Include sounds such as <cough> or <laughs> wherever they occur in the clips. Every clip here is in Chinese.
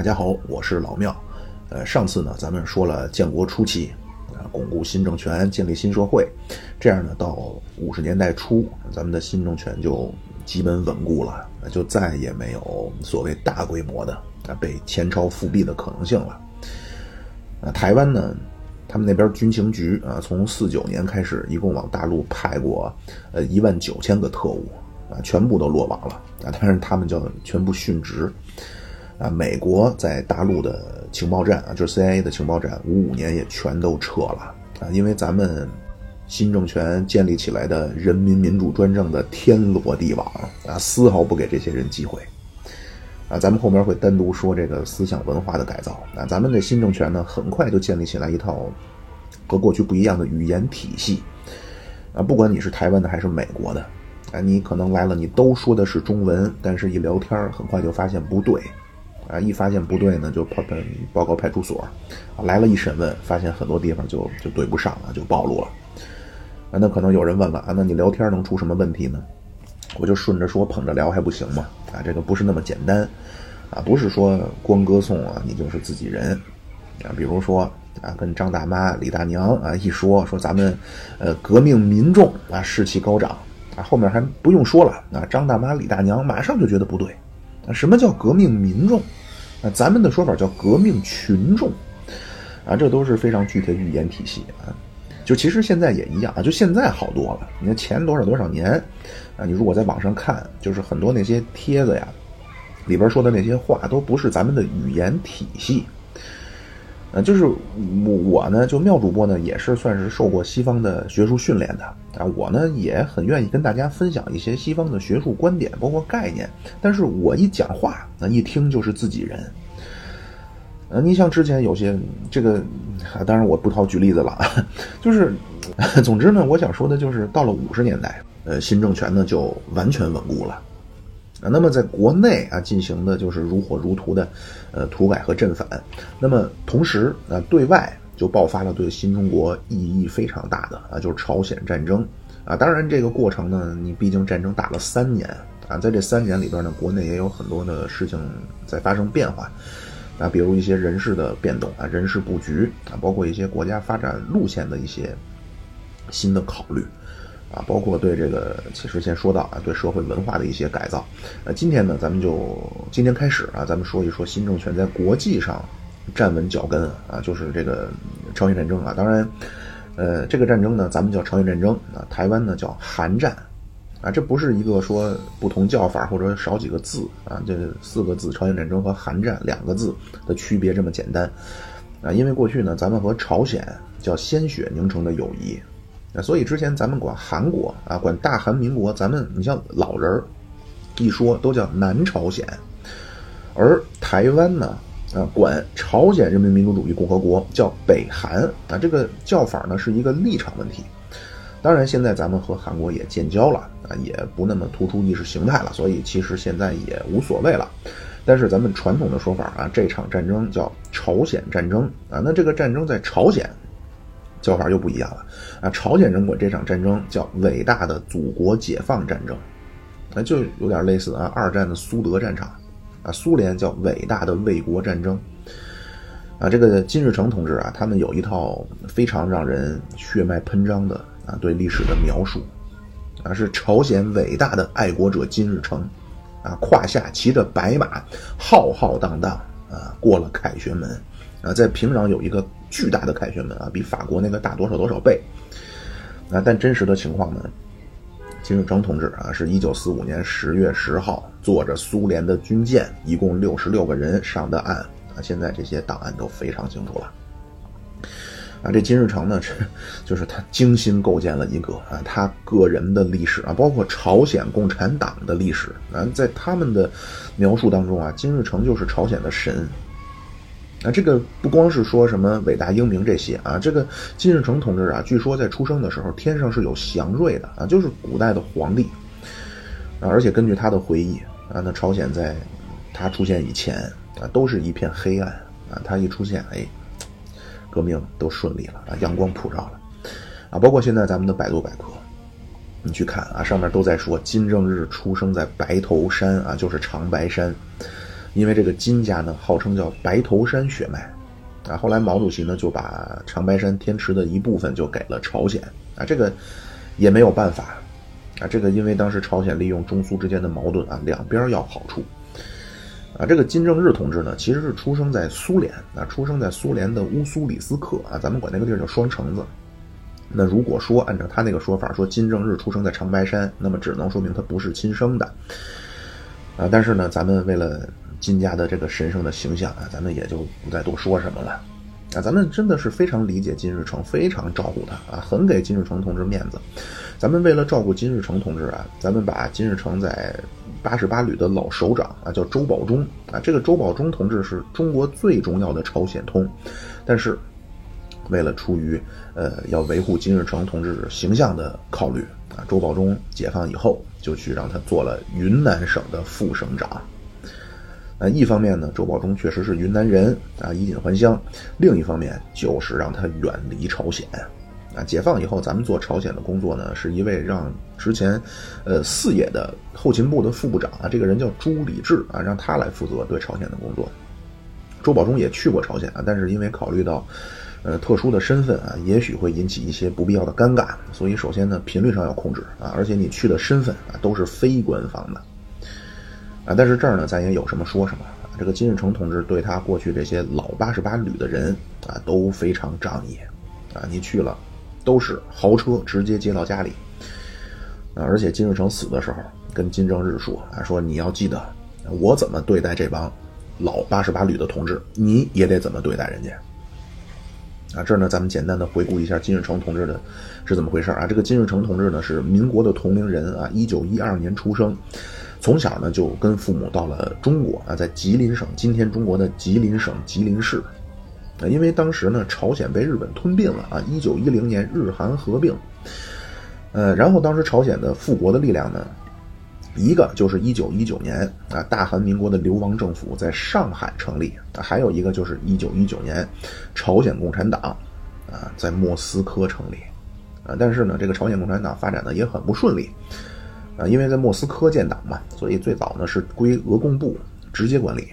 大家好，我是老庙。呃，上次呢，咱们说了建国初期啊，巩固新政权，建立新社会，这样呢，到五十年代初，咱们的新政权就基本稳固了，就再也没有所谓大规模的啊被前朝复辟的可能性了。啊，台湾呢，他们那边军情局啊，从四九年开始，一共往大陆派过呃一万九千个特务啊，全部都落网了啊，但是他们叫全部殉职。啊，美国在大陆的情报站啊，就是 CIA 的情报站，五五年也全都撤了啊，因为咱们新政权建立起来的人民民主专政的天罗地网啊，丝毫不给这些人机会啊。咱们后面会单独说这个思想文化的改造啊。咱们的新政权呢，很快就建立起来一套和过去不一样的语言体系啊，不管你是台湾的还是美国的啊，你可能来了，你都说的是中文，但是一聊天很快就发现不对。啊，一发现不对呢，就报报告派出所，来了一审问，发现很多地方就就对不上了，就暴露了。啊，那可能有人问了啊，那你聊天能出什么问题呢？我就顺着说，捧着聊还不行吗？啊，这个不是那么简单，啊，不是说光歌颂啊，你就是自己人。啊，比如说啊，跟张大妈、李大娘啊一说，说咱们呃革命民众啊士气高涨，啊后面还不用说了，啊张大妈、李大娘马上就觉得不对。啊，什么叫革命民众？啊，咱们的说法叫革命群众，啊，这都是非常具体的语言体系啊。就其实现在也一样啊，就现在好多了。你看前多少多少年，啊，你如果在网上看，就是很多那些帖子呀，里边说的那些话都不是咱们的语言体系。呃，就是我我呢，就妙主播呢，也是算是受过西方的学术训练的啊。我呢也很愿意跟大家分享一些西方的学术观点，包括概念。但是我一讲话，那一听就是自己人。呃，你像之前有些这个，当然我不好举例子了，<laughs> 就是，<laughs> 总之呢，我想说的就是，到了五十年代，呃，新政权呢就完全稳固了。啊，那么在国内啊进行的就是如火如荼的，呃土改和镇反。那么同时啊，对外就爆发了对新中国意义非常大的啊，就是朝鲜战争啊。当然这个过程呢，你毕竟战争打了三年啊，在这三年里边呢，国内也有很多的事情在发生变化啊，比如一些人事的变动啊，人事布局啊，包括一些国家发展路线的一些新的考虑。啊，包括对这个，其实先说到啊，对社会文化的一些改造。呃，今天呢，咱们就今天开始啊，咱们说一说新政权在国际上站稳脚跟啊，就是这个朝鲜战争啊。当然，呃，这个战争呢，咱们叫朝鲜战争啊，台湾呢叫韩战啊，这不是一个说不同叫法或者少几个字啊，这四个字朝鲜战争和韩战两个字的区别这么简单啊，因为过去呢，咱们和朝鲜叫鲜血凝成的友谊。啊，所以之前咱们管韩国啊，管大韩民国，咱们你像老人儿一说都叫南朝鲜，而台湾呢啊，管朝鲜人民民主主义共和国叫北韩啊，这个叫法呢是一个立场问题。当然，现在咱们和韩国也建交了啊，也不那么突出意识形态了，所以其实现在也无所谓了。但是咱们传统的说法啊，这场战争叫朝鲜战争啊，那这个战争在朝鲜。叫法又不一样了啊！朝鲜人管这场战争叫伟大的祖国解放战争，那就有点类似啊二战的苏德战场啊。苏联叫伟大的卫国战争啊。这个金日成同志啊，他们有一套非常让人血脉喷张的啊对历史的描述啊，是朝鲜伟大的爱国者金日成啊，胯下骑着白马，浩浩荡荡啊过了凯旋门啊，在平壤有一个。巨大的凯旋门啊，比法国那个大多少多少倍。啊，但真实的情况呢？金日成同志啊，是一九四五年十月十号坐着苏联的军舰，一共六十六个人上的岸啊。现在这些档案都非常清楚了。啊，这金日成呢，这 <laughs> 就是他精心构建了一个啊，他个人的历史啊，包括朝鲜共产党的历史啊，在他们的描述当中啊，金日成就是朝鲜的神。啊，这个不光是说什么伟大英明这些啊，这个金日成同志啊，据说在出生的时候天上是有祥瑞的啊，就是古代的皇帝啊，而且根据他的回忆啊，那朝鲜在他出现以前啊，都是一片黑暗啊，他一出现，哎，革命都顺利了啊，阳光普照了啊，包括现在咱们的百度百科，你去看啊，上面都在说金正日出生在白头山啊，就是长白山。因为这个金家呢号称叫白头山血脉，啊，后来毛主席呢就把长白山天池的一部分就给了朝鲜，啊，这个也没有办法，啊，这个因为当时朝鲜利用中苏之间的矛盾啊，两边要好处，啊，这个金正日同志呢其实是出生在苏联，啊，出生在苏联的乌苏里斯克，啊，咱们管那个地儿叫双城子。那如果说按照他那个说法，说金正日出生在长白山，那么只能说明他不是亲生的，啊，但是呢，咱们为了金家的这个神圣的形象啊，咱们也就不再多说什么了，啊，咱们真的是非常理解金日成，非常照顾他啊，很给金日成同志面子，咱们为了照顾金日成同志啊，咱们把金日成在八十八旅的老首长啊叫周保中啊，这个周保中同志是中国最重要的朝鲜通，但是。为了出于呃要维护金日成同志形象的考虑啊，周保中解放以后就去让他做了云南省的副省长。那一方面呢，周保中确实是云南人啊，衣锦还乡；另一方面就是让他远离朝鲜。啊，解放以后，咱们做朝鲜的工作呢，是一位让之前呃四野的后勤部的副部长啊，这个人叫朱礼志啊，让他来负责对朝鲜的工作。周保中也去过朝鲜啊，但是因为考虑到。呃，特殊的身份啊，也许会引起一些不必要的尴尬，所以首先呢，频率上要控制啊，而且你去的身份啊都是非官方的啊。但是这儿呢，咱也有什么说什么。这个金日成同志对他过去这些老八十八旅的人啊都非常仗义啊，你去了都是豪车直接接到家里啊。而且金日成死的时候跟金正日说啊，说你要记得我怎么对待这帮老八十八旅的同志，你也得怎么对待人家。啊，这儿呢，咱们简单的回顾一下金日成同志的是怎么回事啊？这个金日成同志呢是民国的同龄人啊，一九一二年出生，从小呢就跟父母到了中国啊，在吉林省，今天中国的吉林省吉林市。啊，因为当时呢朝鲜被日本吞并了啊，一九一零年日韩合并，呃，然后当时朝鲜的复国的力量呢。一个就是一九一九年啊，大韩民国的流亡政府在上海成立，还有一个就是一九一九年，朝鲜共产党啊在莫斯科成立。啊，但是呢，这个朝鲜共产党发展的也很不顺利。啊，因为在莫斯科建党嘛，所以最早呢是归俄共部直接管理，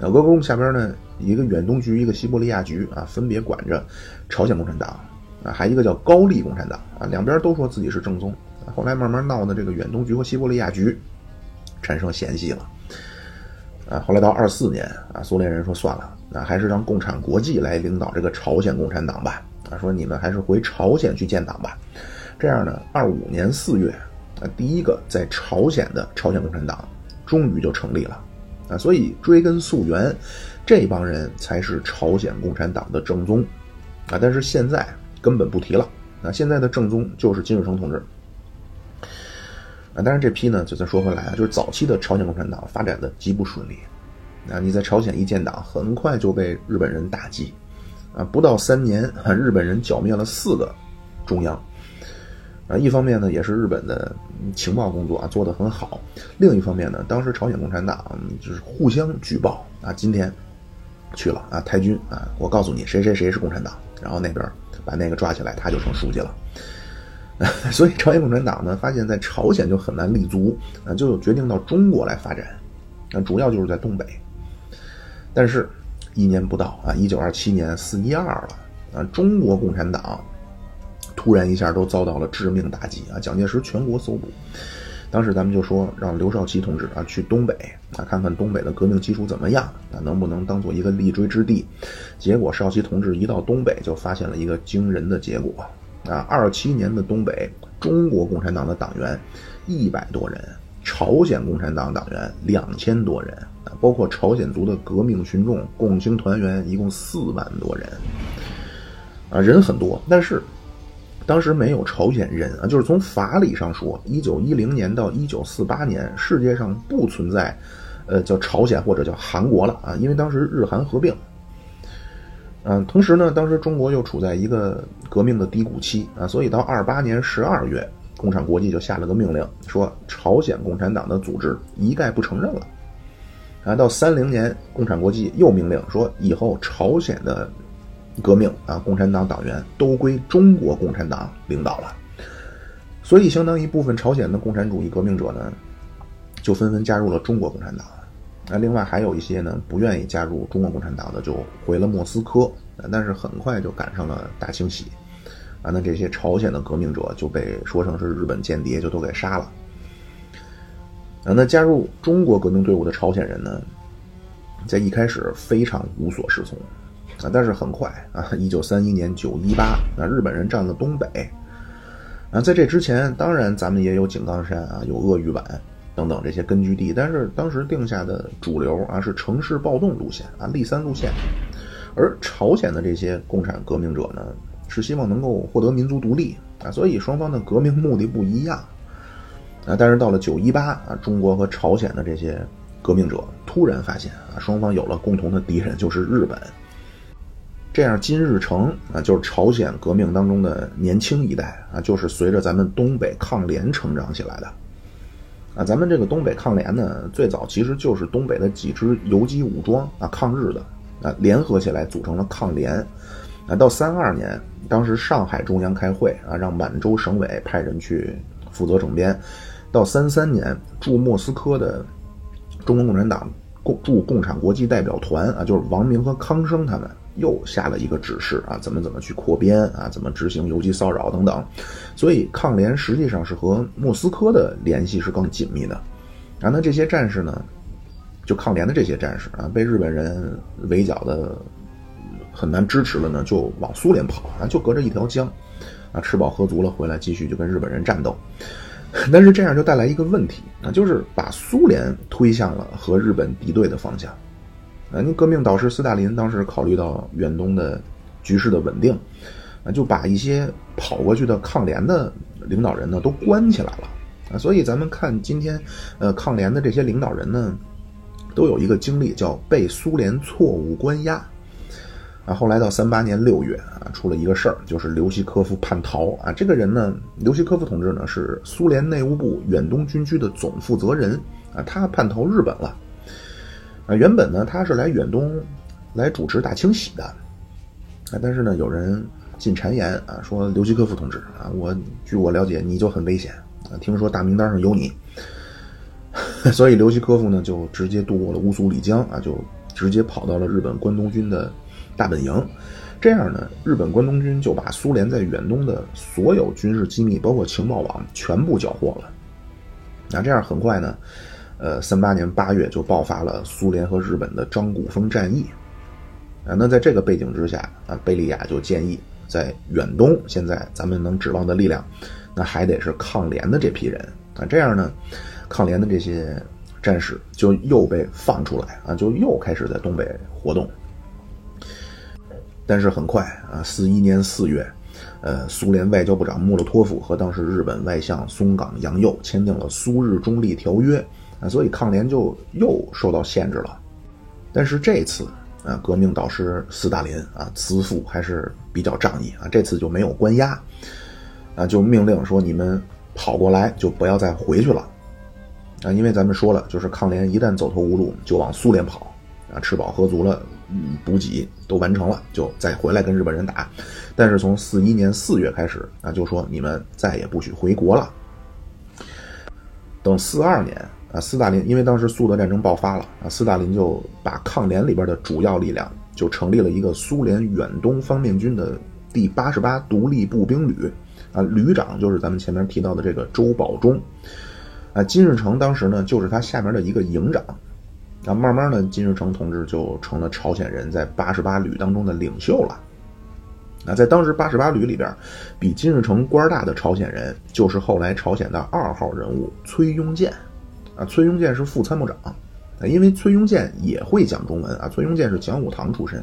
啊，俄共下边呢一个远东局，一个西伯利亚局啊，分别管着朝鲜共产党啊，还一个叫高丽共产党啊，两边都说自己是正宗。后来慢慢闹的这个远东局和西伯利亚局产生嫌隙了，啊，后来到二四年啊，苏联人说算了，那还是让共产国际来领导这个朝鲜共产党吧，啊，说你们还是回朝鲜去建党吧。这样呢，二五年四月，啊，第一个在朝鲜的朝鲜共产党终于就成立了，啊，所以追根溯源，这帮人才是朝鲜共产党的正宗，啊，但是现在根本不提了，啊，现在的正宗就是金日成同志。啊，当然这批呢，就再说回来啊，就是早期的朝鲜共产党发展的极不顺利，啊，你在朝鲜一建党，很快就被日本人打击，啊，不到三年，啊日本人剿灭了四个中央，啊，一方面呢，也是日本的情报工作啊做得很好，另一方面呢，当时朝鲜共产党就是互相举报啊，今天去了啊，太君啊，我告诉你谁谁谁是共产党，然后那边把那个抓起来，他就成书记了。<laughs> 所以朝鲜共产党呢，发现在朝鲜就很难立足啊，就决定到中国来发展，啊，主要就是在东北。但是，一年不到啊，一九二七年四一二了啊，中国共产党突然一下都遭到了致命打击啊，蒋介石全国搜捕。当时咱们就说让刘少奇同志啊去东北啊，看看东北的革命基础怎么样啊，能不能当做一个立锥之地。结果少奇同志一到东北，就发现了一个惊人的结果。啊，二七年的东北，中国共产党的党员一百多人，朝鲜共产党党员两千多人，啊，包括朝鲜族的革命群众、共青团员一共四万多人，啊，人很多，但是当时没有朝鲜人啊，就是从法理上说，一九一零年到一九四八年，世界上不存在，呃，叫朝鲜或者叫韩国了啊，因为当时日韩合并。嗯，同时呢，当时中国又处在一个革命的低谷期啊，所以到二八年十二月，共产国际就下了个命令，说朝鲜共产党的组织一概不承认了。啊，到三零年，共产国际又命令说，以后朝鲜的革命啊，共产党党员都归中国共产党领导了。所以，相当一部分朝鲜的共产主义革命者呢，就纷纷加入了中国共产党。那另外还有一些呢，不愿意加入中国共产党的，就回了莫斯科。但是很快就赶上了大清洗，啊，那这些朝鲜的革命者就被说成是日本间谍，就都给杀了。啊，那加入中国革命队伍的朝鲜人呢，在一开始非常无所适从，啊，但是很快啊，一九三一年九一八，啊，日本人占了东北。啊，在这之前，当然咱们也有井冈山啊，有鄂豫皖。等等这些根据地，但是当时定下的主流啊是城市暴动路线啊，立三路线，而朝鲜的这些共产革命者呢，是希望能够获得民族独立啊，所以双方的革命目的不一样啊。但是到了九一八啊，中国和朝鲜的这些革命者突然发现啊，双方有了共同的敌人，就是日本。这样，金日成啊，就是朝鲜革命当中的年轻一代啊，就是随着咱们东北抗联成长起来的。啊，咱们这个东北抗联呢，最早其实就是东北的几支游击武装啊，抗日的啊，联合起来组成了抗联。啊，到三二年，当时上海中央开会啊，让满洲省委派人去负责整编。到三三年，驻莫斯科的中国共产党共驻共产国际代表团啊，就是王明和康生他们。又下了一个指示啊，怎么怎么去扩编啊，怎么执行游击骚扰等等，所以抗联实际上是和莫斯科的联系是更紧密的。啊，那这些战士呢，就抗联的这些战士啊，被日本人围剿的很难支持了呢，就往苏联跑啊，就隔着一条江，啊，吃饱喝足了回来继续就跟日本人战斗。但是这样就带来一个问题啊，就是把苏联推向了和日本敌对的方向。啊，你革命导师斯大林当时考虑到远东的局势的稳定，啊，就把一些跑过去的抗联的领导人呢都关起来了，啊，所以咱们看今天，呃，抗联的这些领导人呢，都有一个经历叫被苏联错误关押，啊，后来到三八年六月啊，出了一个事儿，就是刘希科夫叛逃，啊，这个人呢，刘希科夫同志呢是苏联内务部远东军区的总负责人，啊，他叛逃日本了。啊，原本呢，他是来远东来主持大清洗的，啊，但是呢，有人进谗言啊，说刘希科夫同志啊，我据我了解，你就很危险啊，听说大名单上有你，<laughs> 所以刘希科夫呢就直接渡过了乌苏里江啊，就直接跑到了日本关东军的大本营，这样呢，日本关东军就把苏联在远东的所有军事机密，包括情报网，全部缴获了，那这样很快呢。呃，三八年八月就爆发了苏联和日本的张古峰战役，啊，那在这个背景之下，啊，贝利亚就建议，在远东现在咱们能指望的力量，那还得是抗联的这批人啊，这样呢，抗联的这些战士就又被放出来啊，就又开始在东北活动。但是很快啊，四一年四月，呃，苏联外交部长莫洛托夫和当时日本外相松冈洋右签订了苏日中立条约。啊，所以抗联就又受到限制了，但是这次啊，革命导师斯大林啊，慈父还是比较仗义啊，这次就没有关押，啊，就命令说你们跑过来就不要再回去了，啊，因为咱们说了，就是抗联一旦走投无路就往苏联跑，啊，吃饱喝足了，嗯补给都完成了，就再回来跟日本人打，但是从四一年四月开始啊，就说你们再也不许回国了，等四二年。啊，斯大林因为当时苏德战争爆发了啊，斯大林就把抗联里边的主要力量就成立了一个苏联远东方面军的第八十八独立步兵旅，啊，旅长就是咱们前面提到的这个周保中，啊，金日成当时呢就是他下面的一个营长，啊，慢慢的金日成同志就成了朝鲜人在八十八旅当中的领袖了，啊，在当时八十八旅里边，比金日成官大的朝鲜人就是后来朝鲜的二号人物崔庸健。啊，崔庸健是副参谋长，啊，因为崔庸健也会讲中文啊。崔庸健是讲武堂出身，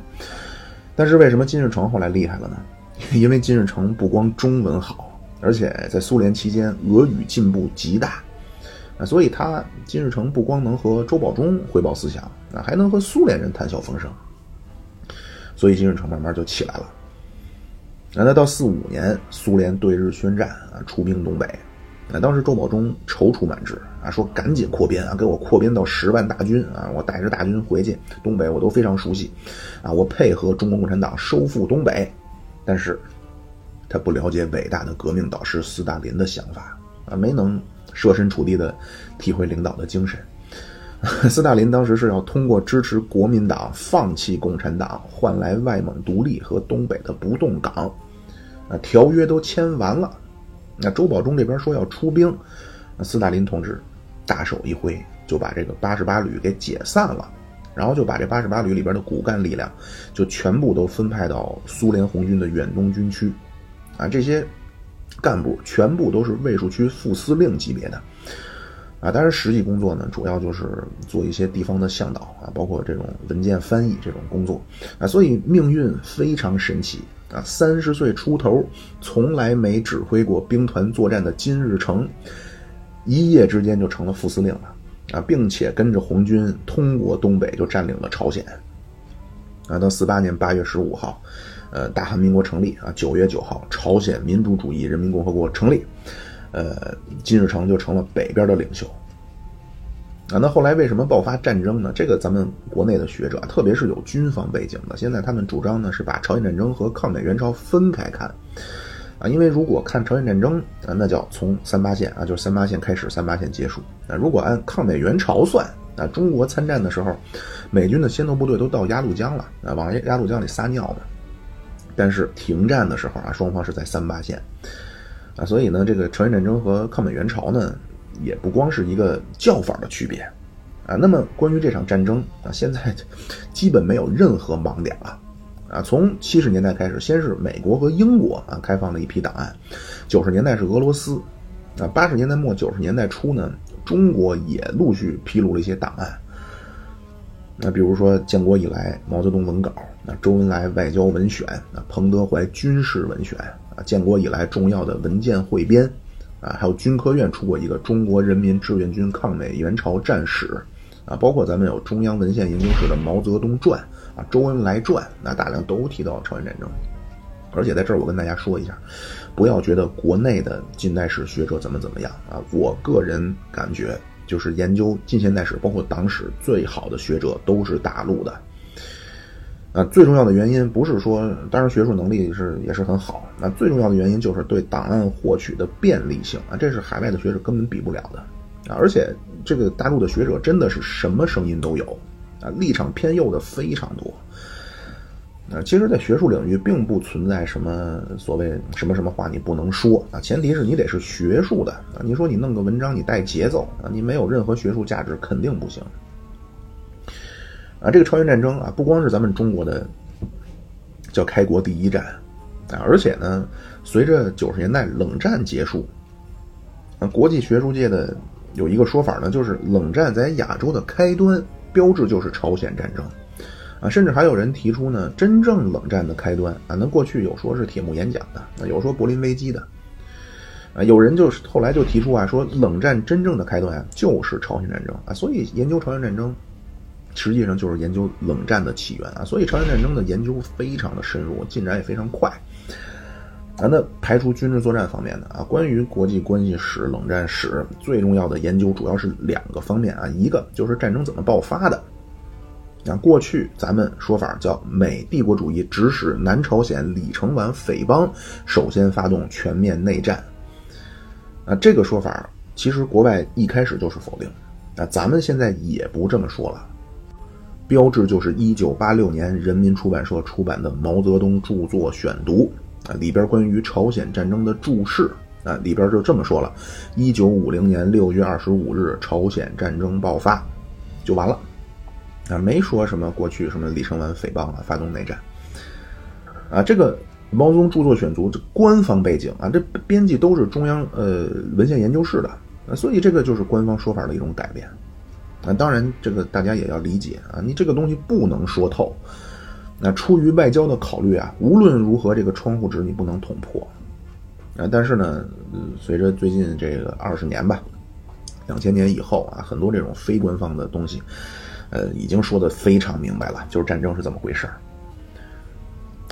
但是为什么金日成后来厉害了呢？<laughs> 因为金日成不光中文好，而且在苏联期间俄语进步极大，啊，所以他金日成不光能和周保中汇报思想，啊，还能和苏联人谈笑风生，所以金日成慢慢就起来了。那到四五年，苏联对日宣战啊，出兵东北。那当时周保中踌躇满志啊，说赶紧扩编啊，给我扩编到十万大军啊，我带着大军回去东北，我都非常熟悉，啊，我配合中国共产党收复东北。但是，他不了解伟大的革命导师斯大林的想法啊，没能设身处地的体会领导的精神，<laughs> 斯大林当时是要通过支持国民党放弃共产党，换来外蒙独立和东北的不动港。啊，条约都签完了，那周保中这边说要出兵，那斯大林同志大手一挥，就把这个八十八旅给解散了，然后就把这八十八旅里边的骨干力量就全部都分派到苏联红军的远东军区。啊，这些干部全部都是卫戍区副司令级别的。啊，当然实际工作呢，主要就是做一些地方的向导啊，包括这种文件翻译这种工作啊，所以命运非常神奇啊。三十岁出头，从来没指挥过兵团作战的金日成，一夜之间就成了副司令了啊，并且跟着红军通过东北就占领了朝鲜啊。到四八年八月十五号，呃，大韩民国成立啊，九月九号，朝鲜民主主义人民共和国成立。呃，金日成就成了北边的领袖啊。那后来为什么爆发战争呢？这个咱们国内的学者，特别是有军方背景的，现在他们主张呢是把朝鲜战争和抗美援朝分开看啊。因为如果看朝鲜战争啊，那叫从三八线啊，就是三八线开始，三八线结束。那如果按抗美援朝算啊，中国参战的时候，美军的先头部队都到鸭绿江了啊，往鸭绿江里撒尿呢。但是停战的时候啊，双方是在三八线。啊，所以呢，这个朝鲜战争和抗美援朝呢，也不光是一个叫法的区别，啊，那么关于这场战争啊，现在基本没有任何盲点了，啊，从七十年代开始，先是美国和英国啊开放了一批档案，九十年代是俄罗斯，啊，八十年代末九十年代初呢，中国也陆续披露了一些档案，那比如说建国以来毛泽东文稿，那周恩来外交文选，那彭德怀军事文选。啊，建国以来重要的文件汇编，啊，还有军科院出过一个《中国人民志愿军抗美援朝战史》，啊，包括咱们有中央文献研究室的《毛泽东传》啊，《周恩来传》，那大量都提到朝鲜战争。而且在这儿我跟大家说一下，不要觉得国内的近代史学者怎么怎么样啊，我个人感觉就是研究近现代史，包括党史最好的学者都是大陆的。啊，最重要的原因不是说，当然学术能力是也是很好。那最重要的原因就是对档案获取的便利性啊，这是海外的学者根本比不了的啊。而且这个大陆的学者真的是什么声音都有啊，立场偏右的非常多。啊，其实，在学术领域并不存在什么所谓什么什么话你不能说啊，前提是你得是学术的啊。你说你弄个文章你带节奏啊，你没有任何学术价值肯定不行。啊，这个朝鲜战争啊，不光是咱们中国的叫开国第一战啊，而且呢，随着九十年代冷战结束，啊，国际学术界的有一个说法呢，就是冷战在亚洲的开端标志就是朝鲜战争啊，甚至还有人提出呢，真正冷战的开端啊，那过去有说是铁幕演讲的，啊，有说柏林危机的，啊，有人就是后来就提出啊，说冷战真正的开端啊，就是朝鲜战争啊，所以研究朝鲜战争。实际上就是研究冷战的起源啊，所以朝鲜战争的研究非常的深入，进展也非常快。啊，那排除军事作战方面的啊，关于国际关系史、冷战史最重要的研究主要是两个方面啊，一个就是战争怎么爆发的。啊，过去咱们说法叫美帝国主义指使南朝鲜李承晚匪帮首先发动全面内战。啊，这个说法其实国外一开始就是否定，啊，咱们现在也不这么说了。标志就是一九八六年人民出版社出版的《毛泽东著作选读》啊，里边关于朝鲜战争的注释啊，里边就这么说了：一九五零年六月二十五日，朝鲜战争爆发，就完了啊，没说什么过去什么李承晚诽谤啊，发动内战啊。这个《毛泽东著作选读》这官方背景啊，这编辑都是中央呃文献研究室的啊，所以这个就是官方说法的一种改变。那当然，这个大家也要理解啊，你这个东西不能说透。那出于外交的考虑啊，无论如何，这个窗户纸你不能捅破。啊，但是呢，随着最近这个二十年吧，两千年以后啊，很多这种非官方的东西，呃，已经说的非常明白了，就是战争是怎么回事儿。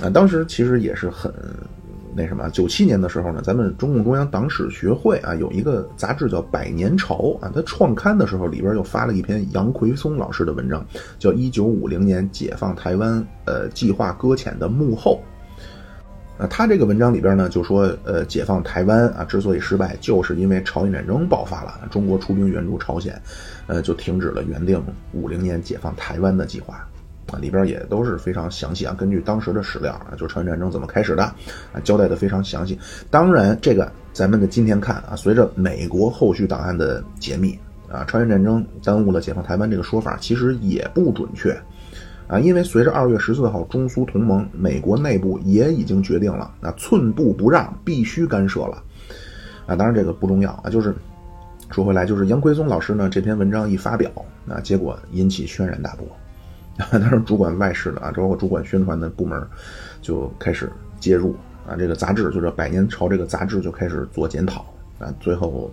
啊，当时其实也是很。那什么，九七年的时候呢，咱们中共中央党史学会啊有一个杂志叫《百年朝》啊，它创刊的时候里边就发了一篇杨奎松老师的文章，叫《一九五零年解放台湾呃计划搁浅的幕后》。啊，他这个文章里边呢就说，呃，解放台湾啊之所以失败，就是因为朝鲜战争爆发了，中国出兵援助朝鲜，呃，就停止了原定五零年解放台湾的计划。啊，里边也都是非常详细啊，根据当时的史料啊，就是朝鲜战争怎么开始的啊，交代的非常详细。当然，这个咱们的今天看啊，随着美国后续档案的解密啊，朝鲜战争耽误了解放台湾这个说法其实也不准确。啊，因为随着二月十四号中苏同盟，美国内部也已经决定了，那寸步不让，必须干涉了。啊，当然这个不重要啊，就是说回来，就是杨奎松老师呢这篇文章一发表，啊，结果引起轩然大波。<laughs> 当然，主管外事的啊，包括主管宣传的部门就开始介入啊，这个杂志就是《百年朝》这个杂志就开始做检讨啊，最后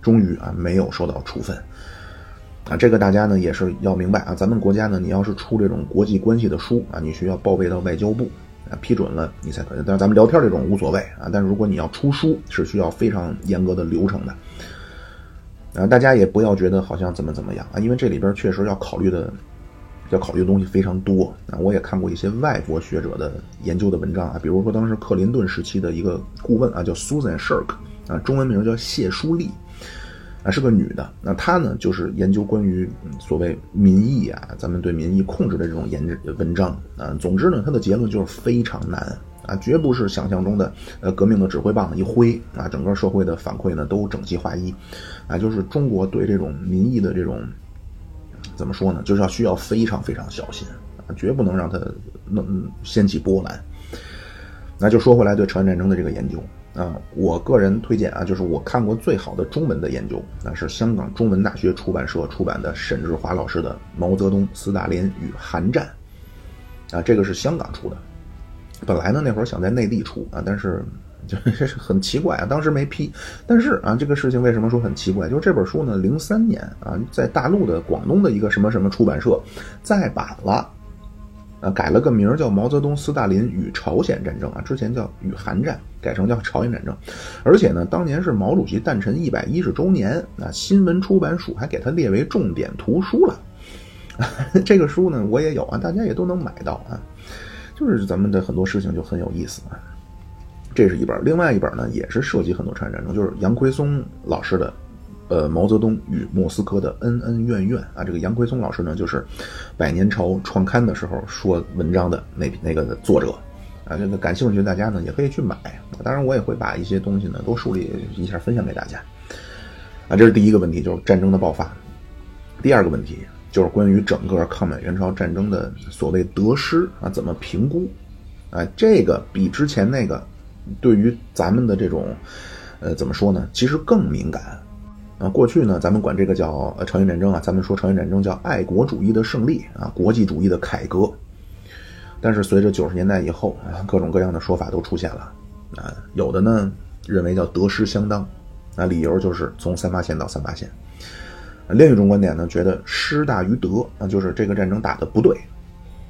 终于啊没有受到处分。啊，这个大家呢也是要明白啊，咱们国家呢，你要是出这种国际关系的书啊，你需要报备到外交部啊批准了，你才可以。但是咱们聊天这种无所谓啊，但是如果你要出书，是需要非常严格的流程的。啊，大家也不要觉得好像怎么怎么样啊，因为这里边确实要考虑的，要考虑的东西非常多啊。我也看过一些外国学者的研究的文章啊，比如说当时克林顿时期的一个顾问啊，叫 Susan Shirk 啊，中文名叫谢淑丽。啊，是个女的。那她呢，就是研究关于所谓民意啊，咱们对民意控制的这种研文章啊。总之呢，她的结论就是非常难啊，绝不是想象中的呃革命的指挥棒一挥啊，整个社会的反馈呢都整齐划一啊。就是中国对这种民意的这种怎么说呢，就是要需要非常非常小心啊，绝不能让它能掀起波澜。那就说回来，对朝鲜战争的这个研究。啊，我个人推荐啊，就是我看过最好的中文的研究，那是香港中文大学出版社出版的沈志华老师的《毛泽东、斯大林与韩战》，啊，这个是香港出的。本来呢，那会儿想在内地出啊，但是 <laughs> 就是很奇怪啊，当时没批。但是啊，这个事情为什么说很奇怪？就是这本书呢，零三年啊，在大陆的广东的一个什么什么出版社再版了。啊，改了个名叫《毛泽东、斯大林与朝鲜战争》啊，之前叫与韩战，改成叫朝鲜战争。而且呢，当年是毛主席诞辰一百一十周年，啊，新闻出版署还给他列为重点图书了。<laughs> 这个书呢，我也有啊，大家也都能买到啊。就是咱们的很多事情就很有意思啊。这是一本，另外一本呢，也是涉及很多朝鲜战争，就是杨奎松老师的。呃，毛泽东与莫斯科的恩恩怨怨啊，这个杨奎松老师呢，就是《百年朝》创刊的时候说文章的那那个作者啊，这个感兴趣大家呢也可以去买。当然，我也会把一些东西呢都梳理一下分享给大家。啊，这是第一个问题，就是战争的爆发。第二个问题就是关于整个抗美援朝战争的所谓得失啊，怎么评估？啊，这个比之前那个对于咱们的这种呃怎么说呢？其实更敏感。啊，过去呢，咱们管这个叫呃朝鲜战争啊，咱们说朝鲜战争叫爱国主义的胜利啊，国际主义的凯歌。但是随着九十年代以后啊，各种各样的说法都出现了啊，有的呢认为叫得失相当，啊，理由就是从三八线到三八线。另一种观点呢，觉得失大于得，啊，就是这个战争打的不对。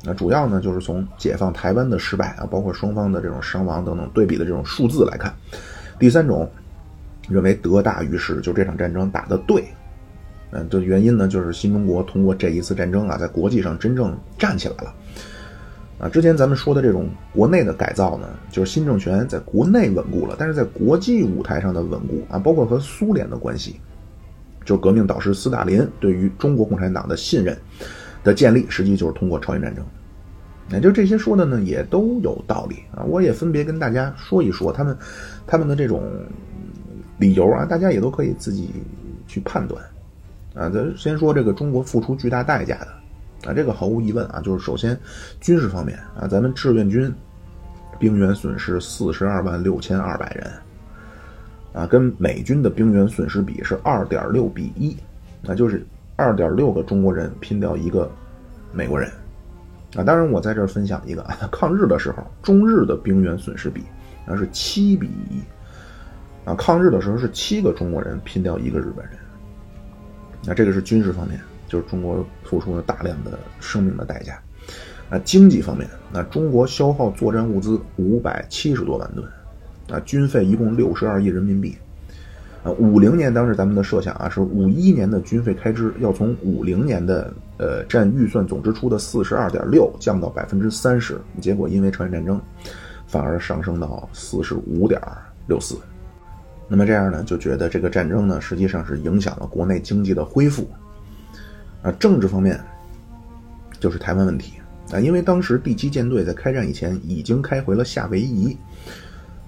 那主要呢就是从解放台湾的失败啊，包括双方的这种伤亡等等对比的这种数字来看。第三种。认为得大于失，就这场战争打得对，嗯，的原因呢，就是新中国通过这一次战争啊，在国际上真正站起来了，啊，之前咱们说的这种国内的改造呢，就是新政权在国内稳固了，但是在国际舞台上的稳固啊，包括和苏联的关系，就革命导师斯大林对于中国共产党的信任的建立，实际就是通过朝鲜战争，那就这些说的呢，也都有道理啊，我也分别跟大家说一说他们他们的这种。理由啊，大家也都可以自己去判断，啊，咱先说这个中国付出巨大代价的，啊，这个毫无疑问啊，就是首先军事方面啊，咱们志愿军兵员损失四十二万六千二百人，啊，跟美军的兵员损失比是二点六比一，那就是二点六个中国人拼掉一个美国人，啊，当然我在这儿分享一个啊，<laughs> 抗日的时候中日的兵员损失比那是七比一。啊，抗日的时候是七个中国人拼掉一个日本人。那这个是军事方面，就是中国付出了大量的生命的代价。啊，经济方面，那中国消耗作战物资五百七十多万吨，啊，军费一共六十二亿人民币。啊，五零年当时咱们的设想啊，是五一年的军费开支要从五零年的呃占预算总支出的四十二点六降到百分之三十，结果因为朝鲜战争。反而上升到四十五点六四。那么这样呢，就觉得这个战争呢，实际上是影响了国内经济的恢复。啊，政治方面就是台湾问题啊，因为当时第七舰队在开战以前已经开回了夏威夷。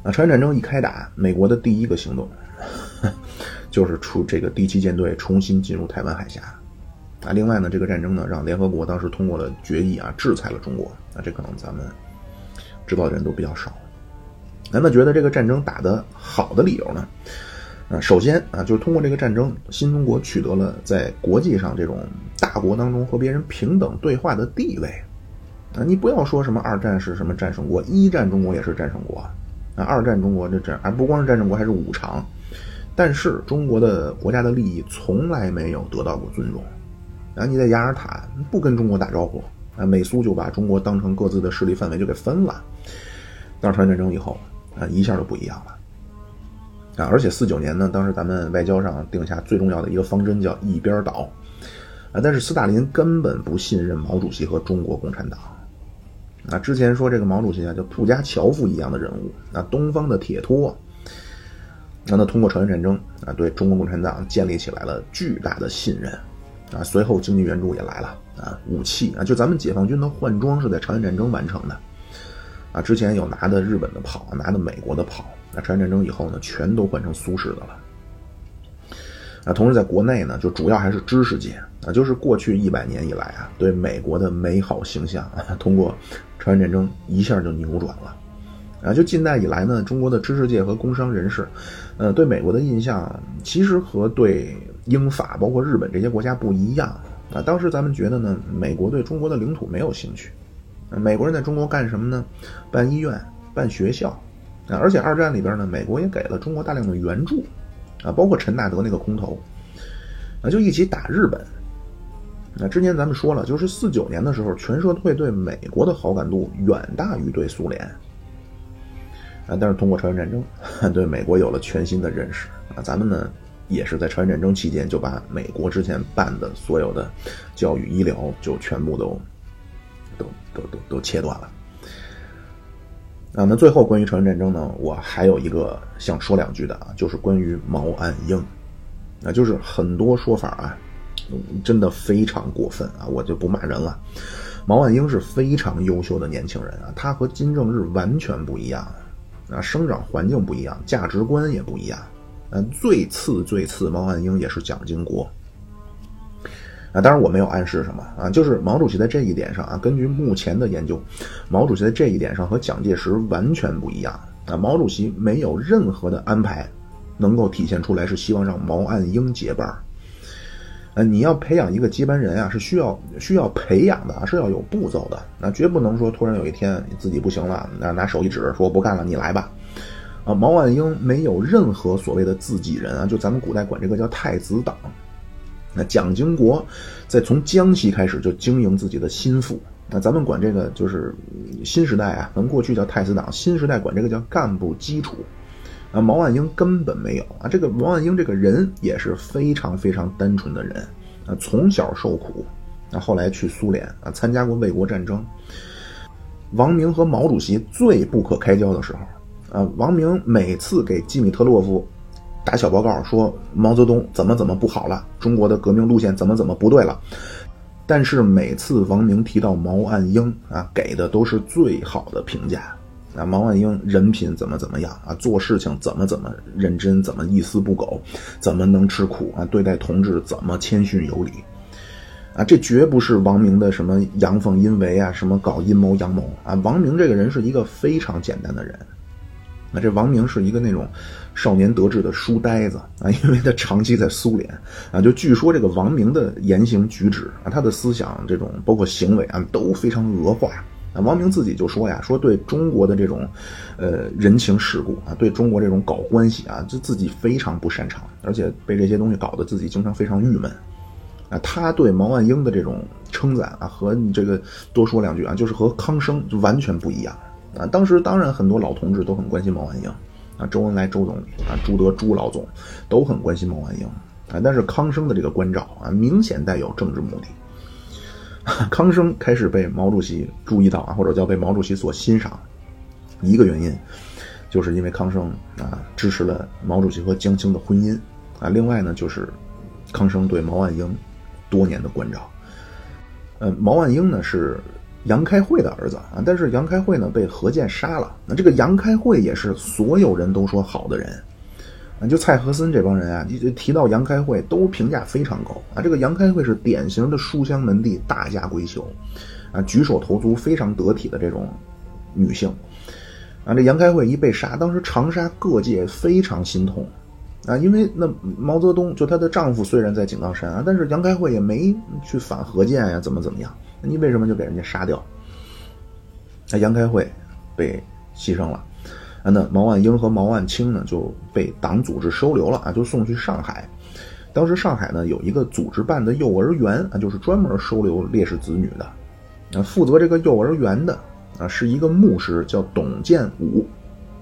啊，朝鲜战争一开打，美国的第一个行动 <laughs> 就是出这个第七舰队重新进入台湾海峡。啊，另外呢，这个战争呢，让联合国当时通过了决议啊，制裁了中国。啊，这可能咱们知道的人都比较少。那么觉得这个战争打得好的理由呢？啊，首先啊，就是通过这个战争，新中国取得了在国际上这种大国当中和别人平等对话的地位。啊，你不要说什么二战是什么战胜国，一战中国也是战胜国。啊，二战中国这战，啊不光是战胜国，还是五常。但是中国的国家的利益从来没有得到过尊重。啊，你在雅尔塔不跟中国打招呼，啊，美苏就把中国当成各自的势力范围就给分了。到朝鲜战争以后。啊，一下就不一样了，啊！而且四九年呢，当时咱们外交上定下最重要的一个方针叫一边倒，啊！但是斯大林根本不信任毛主席和中国共产党，啊！之前说这个毛主席啊，就布加乔夫一样的人物，啊，东方的铁托，让他通过朝鲜战争啊，对中国共产党建立起来了巨大的信任，啊！随后经济援助也来了，啊，武器啊，就咱们解放军的换装是在朝鲜战争完成的。啊，之前有拿的日本的炮，拿的美国的炮。那朝鲜战争以后呢，全都换成苏式的了。啊，同时在国内呢，就主要还是知识界啊，就是过去一百年以来啊，对美国的美好形象啊，通过朝鲜战争一下就扭转了。啊，就近代以来呢，中国的知识界和工商人士，呃，对美国的印象其实和对英法包括日本这些国家不一样啊。当时咱们觉得呢，美国对中国的领土没有兴趣。美国人在中国干什么呢？办医院、办学校，啊，而且二战里边呢，美国也给了中国大量的援助，啊，包括陈纳德那个空投，啊，就一起打日本。那之前咱们说了，就是四九年的时候，全社会对美国的好感度远大于对苏联，啊，但是通过朝鲜战争，对美国有了全新的认识，啊，咱们呢也是在朝鲜战争期间就把美国之前办的所有的教育、医疗就全部都。都都都都切断了啊！那最后关于朝鲜战争呢，我还有一个想说两句的啊，就是关于毛岸英啊，就是很多说法啊，真的非常过分啊，我就不骂人了。毛岸英是非常优秀的年轻人啊，他和金正日完全不一样，啊生长环境不一样，价值观也不一样。嗯，最次最次，毛岸英也是蒋经国。啊，当然我没有暗示什么啊，就是毛主席在这一点上啊，根据目前的研究，毛主席在这一点上和蒋介石完全不一样啊。毛主席没有任何的安排能够体现出来是希望让毛岸英接班呃，你要培养一个接班人啊，是需要需要培养的啊，是要有步骤的，那绝不能说突然有一天你自己不行了，那拿手一指说不干了，你来吧。啊，毛岸英没有任何所谓的自己人啊，就咱们古代管这个叫太子党。那蒋经国在从江西开始就经营自己的心腹，那咱们管这个就是新时代啊，咱们过去叫太子党，新时代管这个叫干部基础。啊，毛岸英根本没有啊，这个毛岸英这个人也是非常非常单纯的人啊，从小受苦，啊，后来去苏联啊，参加过卫国战争。王明和毛主席最不可开交的时候，啊，王明每次给基米特洛夫。打小报告说毛泽东怎么怎么不好了，中国的革命路线怎么怎么不对了。但是每次王明提到毛岸英啊，给的都是最好的评价。啊，毛岸英人品怎么怎么样啊，做事情怎么怎么认真，怎么一丝不苟，怎么能吃苦啊，对待同志怎么谦逊有礼。啊，这绝不是王明的什么阳奉阴违啊，什么搞阴谋阳谋啊。王明这个人是一个非常简单的人。那这王明是一个那种少年得志的书呆子啊，因为他长期在苏联啊，就据说这个王明的言行举止啊，他的思想这种包括行为啊都非常恶化啊。王明自己就说呀，说对中国的这种呃人情世故啊，对中国这种搞关系啊，就自己非常不擅长，而且被这些东西搞得自己经常非常郁闷啊。他对毛岸英的这种称赞啊，和你这个多说两句啊，就是和康生就完全不一样。啊，当时当然很多老同志都很关心毛岸英，啊，周恩来周总理啊，朱德朱老总都很关心毛岸英，啊，但是康生的这个关照啊，明显带有政治目的。<laughs> 康生开始被毛主席注意到啊，<laughs> 或者叫被毛主席所欣赏，一个原因，就是因为康生啊支持了毛主席和江青的婚姻啊，另外呢就是康生对毛岸英多年的关照。呃，毛岸英呢是杨开慧的儿子啊，但是杨开慧呢被何健杀了。那这个杨开慧也是所有人都说好的人。啊，就蔡和森这帮人啊，一提到杨开慧都评价非常高啊。这个杨开慧是典型的书香门第、大家闺秀，啊，举手投足非常得体的这种女性。啊，这杨开慧一被杀，当时长沙各界非常心痛啊，因为那毛泽东就她的丈夫虽然在井冈山啊，但是杨开慧也没去反何键呀，怎么怎么样？你为什么就给人家杀掉？那杨开慧被牺牲了。啊那毛岸英和毛岸青呢就被党组织收留了啊，就送去上海。当时上海呢有一个组织办的幼儿园啊，就是专门收留烈士子女的。啊，负责这个幼儿园的啊是一个牧师，叫董建武。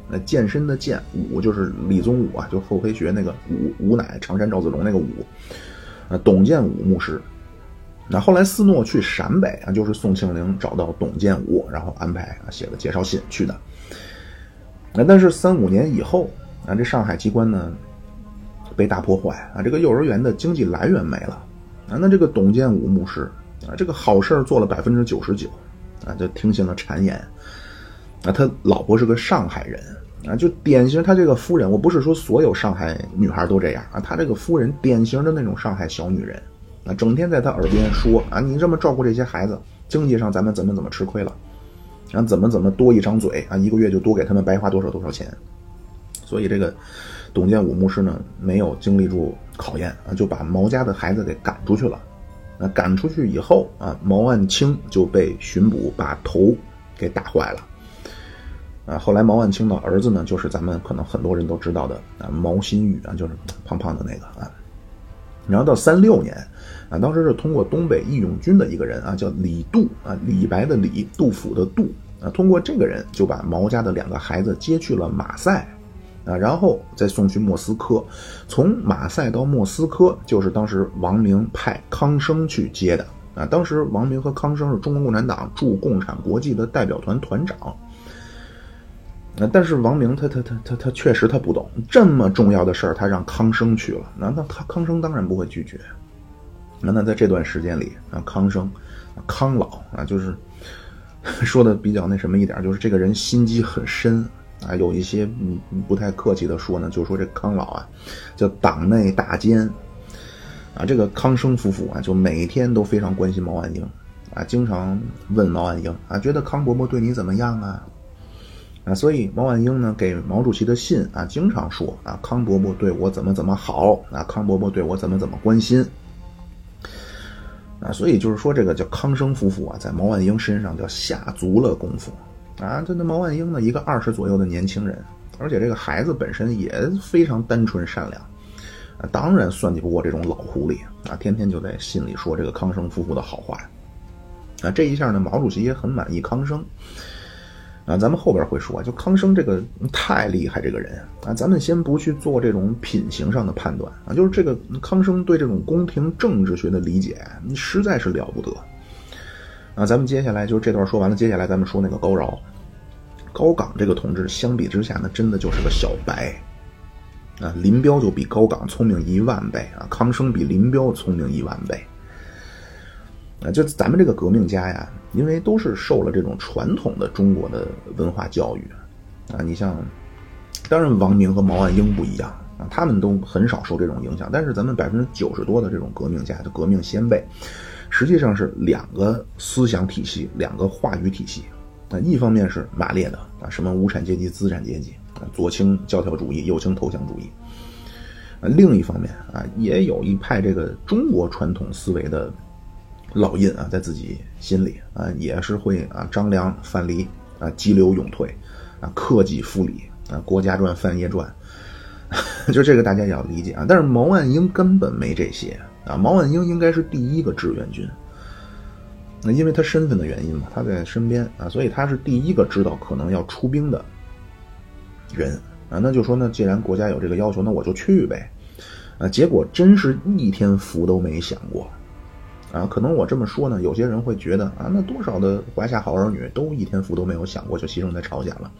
那健身的健，武就是李宗武啊，就厚黑学那个武武乃常山赵子龙那个武。啊，董建武牧师。那后来斯诺去陕北啊，就是宋庆龄找到董建武，然后安排啊写了介绍信去的。那但是三五年以后啊，这上海机关呢被大破坏啊，这个幼儿园的经济来源没了啊。那这个董建武牧师啊，这个好事做了百分之九十九啊，就听信了谗言啊。他老婆是个上海人啊，就典型他这个夫人，我不是说所有上海女孩都这样啊，他这个夫人典型的那种上海小女人啊，整天在他耳边说啊，你这么照顾这些孩子，经济上咱们怎么怎么吃亏了。然后怎么怎么多一张嘴啊，一个月就多给他们白花多少多少钱，所以这个董建武牧师呢没有经历住考验啊，就把毛家的孩子给赶出去了。那赶出去以后啊，毛岸青就被巡捕把头给打坏了。啊，后来毛岸青的儿子呢，就是咱们可能很多人都知道的啊，毛新宇啊，就是胖胖的那个啊。然后到三六年，啊，当时是通过东北义勇军的一个人啊，叫李杜啊，李白的李，杜甫的杜啊，通过这个人就把毛家的两个孩子接去了马赛，啊，然后再送去莫斯科，从马赛到莫斯科就是当时王明派康生去接的啊，当时王明和康生是中国共产党驻共产国际的代表团团长。那但是王明他他他他他确实他不懂这么重要的事儿，他让康生去了，那那他康生当然不会拒绝。那那在这段时间里啊，康生，康老啊，就是 <laughs> 说的比较那什么一点，就是这个人心机很深啊，有一些嗯不太客气的说呢，就说这康老啊，叫党内大奸啊。这个康生夫妇啊，就每天都非常关心毛岸英啊，经常问毛岸英啊，觉得康伯伯对你怎么样啊？啊，所以毛岸英呢给毛主席的信啊，经常说啊，康伯伯对我怎么怎么好啊，康伯伯对我怎么怎么关心啊，所以就是说这个叫康生夫妇啊，在毛岸英身上叫下足了功夫啊。这那毛岸英呢，一个二十左右的年轻人，而且这个孩子本身也非常单纯善良啊，当然算计不过这种老狐狸啊，天天就在信里说这个康生夫妇的好话啊。这一下呢，毛主席也很满意康生。啊，咱们后边会说，就康生这个太厉害，这个人啊，咱们先不去做这种品行上的判断啊，就是这个康生对这种宫廷政治学的理解，你实在是了不得啊。咱们接下来就是这段说完了，接下来咱们说那个高饶，高岗这个同志，相比之下呢，真的就是个小白啊。林彪就比高岗聪明一万倍啊，康生比林彪聪明一万倍。啊，就咱们这个革命家呀，因为都是受了这种传统的中国的文化教育，啊，你像，当然王明和毛岸英不一样啊，他们都很少受这种影响。但是咱们百分之九十多的这种革命家，就革命先辈，实际上是两个思想体系，两个话语体系。啊，一方面是马列的啊，什么无产阶级、资产阶级啊，左倾教条主义，右倾投降主义。啊，另一方面啊，也有一派这个中国传统思维的。烙印啊，在自己心里啊，也是会啊张良、范蠡啊激流勇退啊克己复礼啊郭家传、范晔传，<laughs> 就这个大家也要理解啊。但是毛岸英根本没这些啊，毛岸英应该是第一个志愿军。那因为他身份的原因嘛，他在身边啊，所以他是第一个知道可能要出兵的人啊。那就说呢，既然国家有这个要求，那我就去呗啊。结果真是一天福都没享过。啊，可能我这么说呢，有些人会觉得啊，那多少的华夏好儿女都一天福都没有享过，就牺牲在朝鲜了，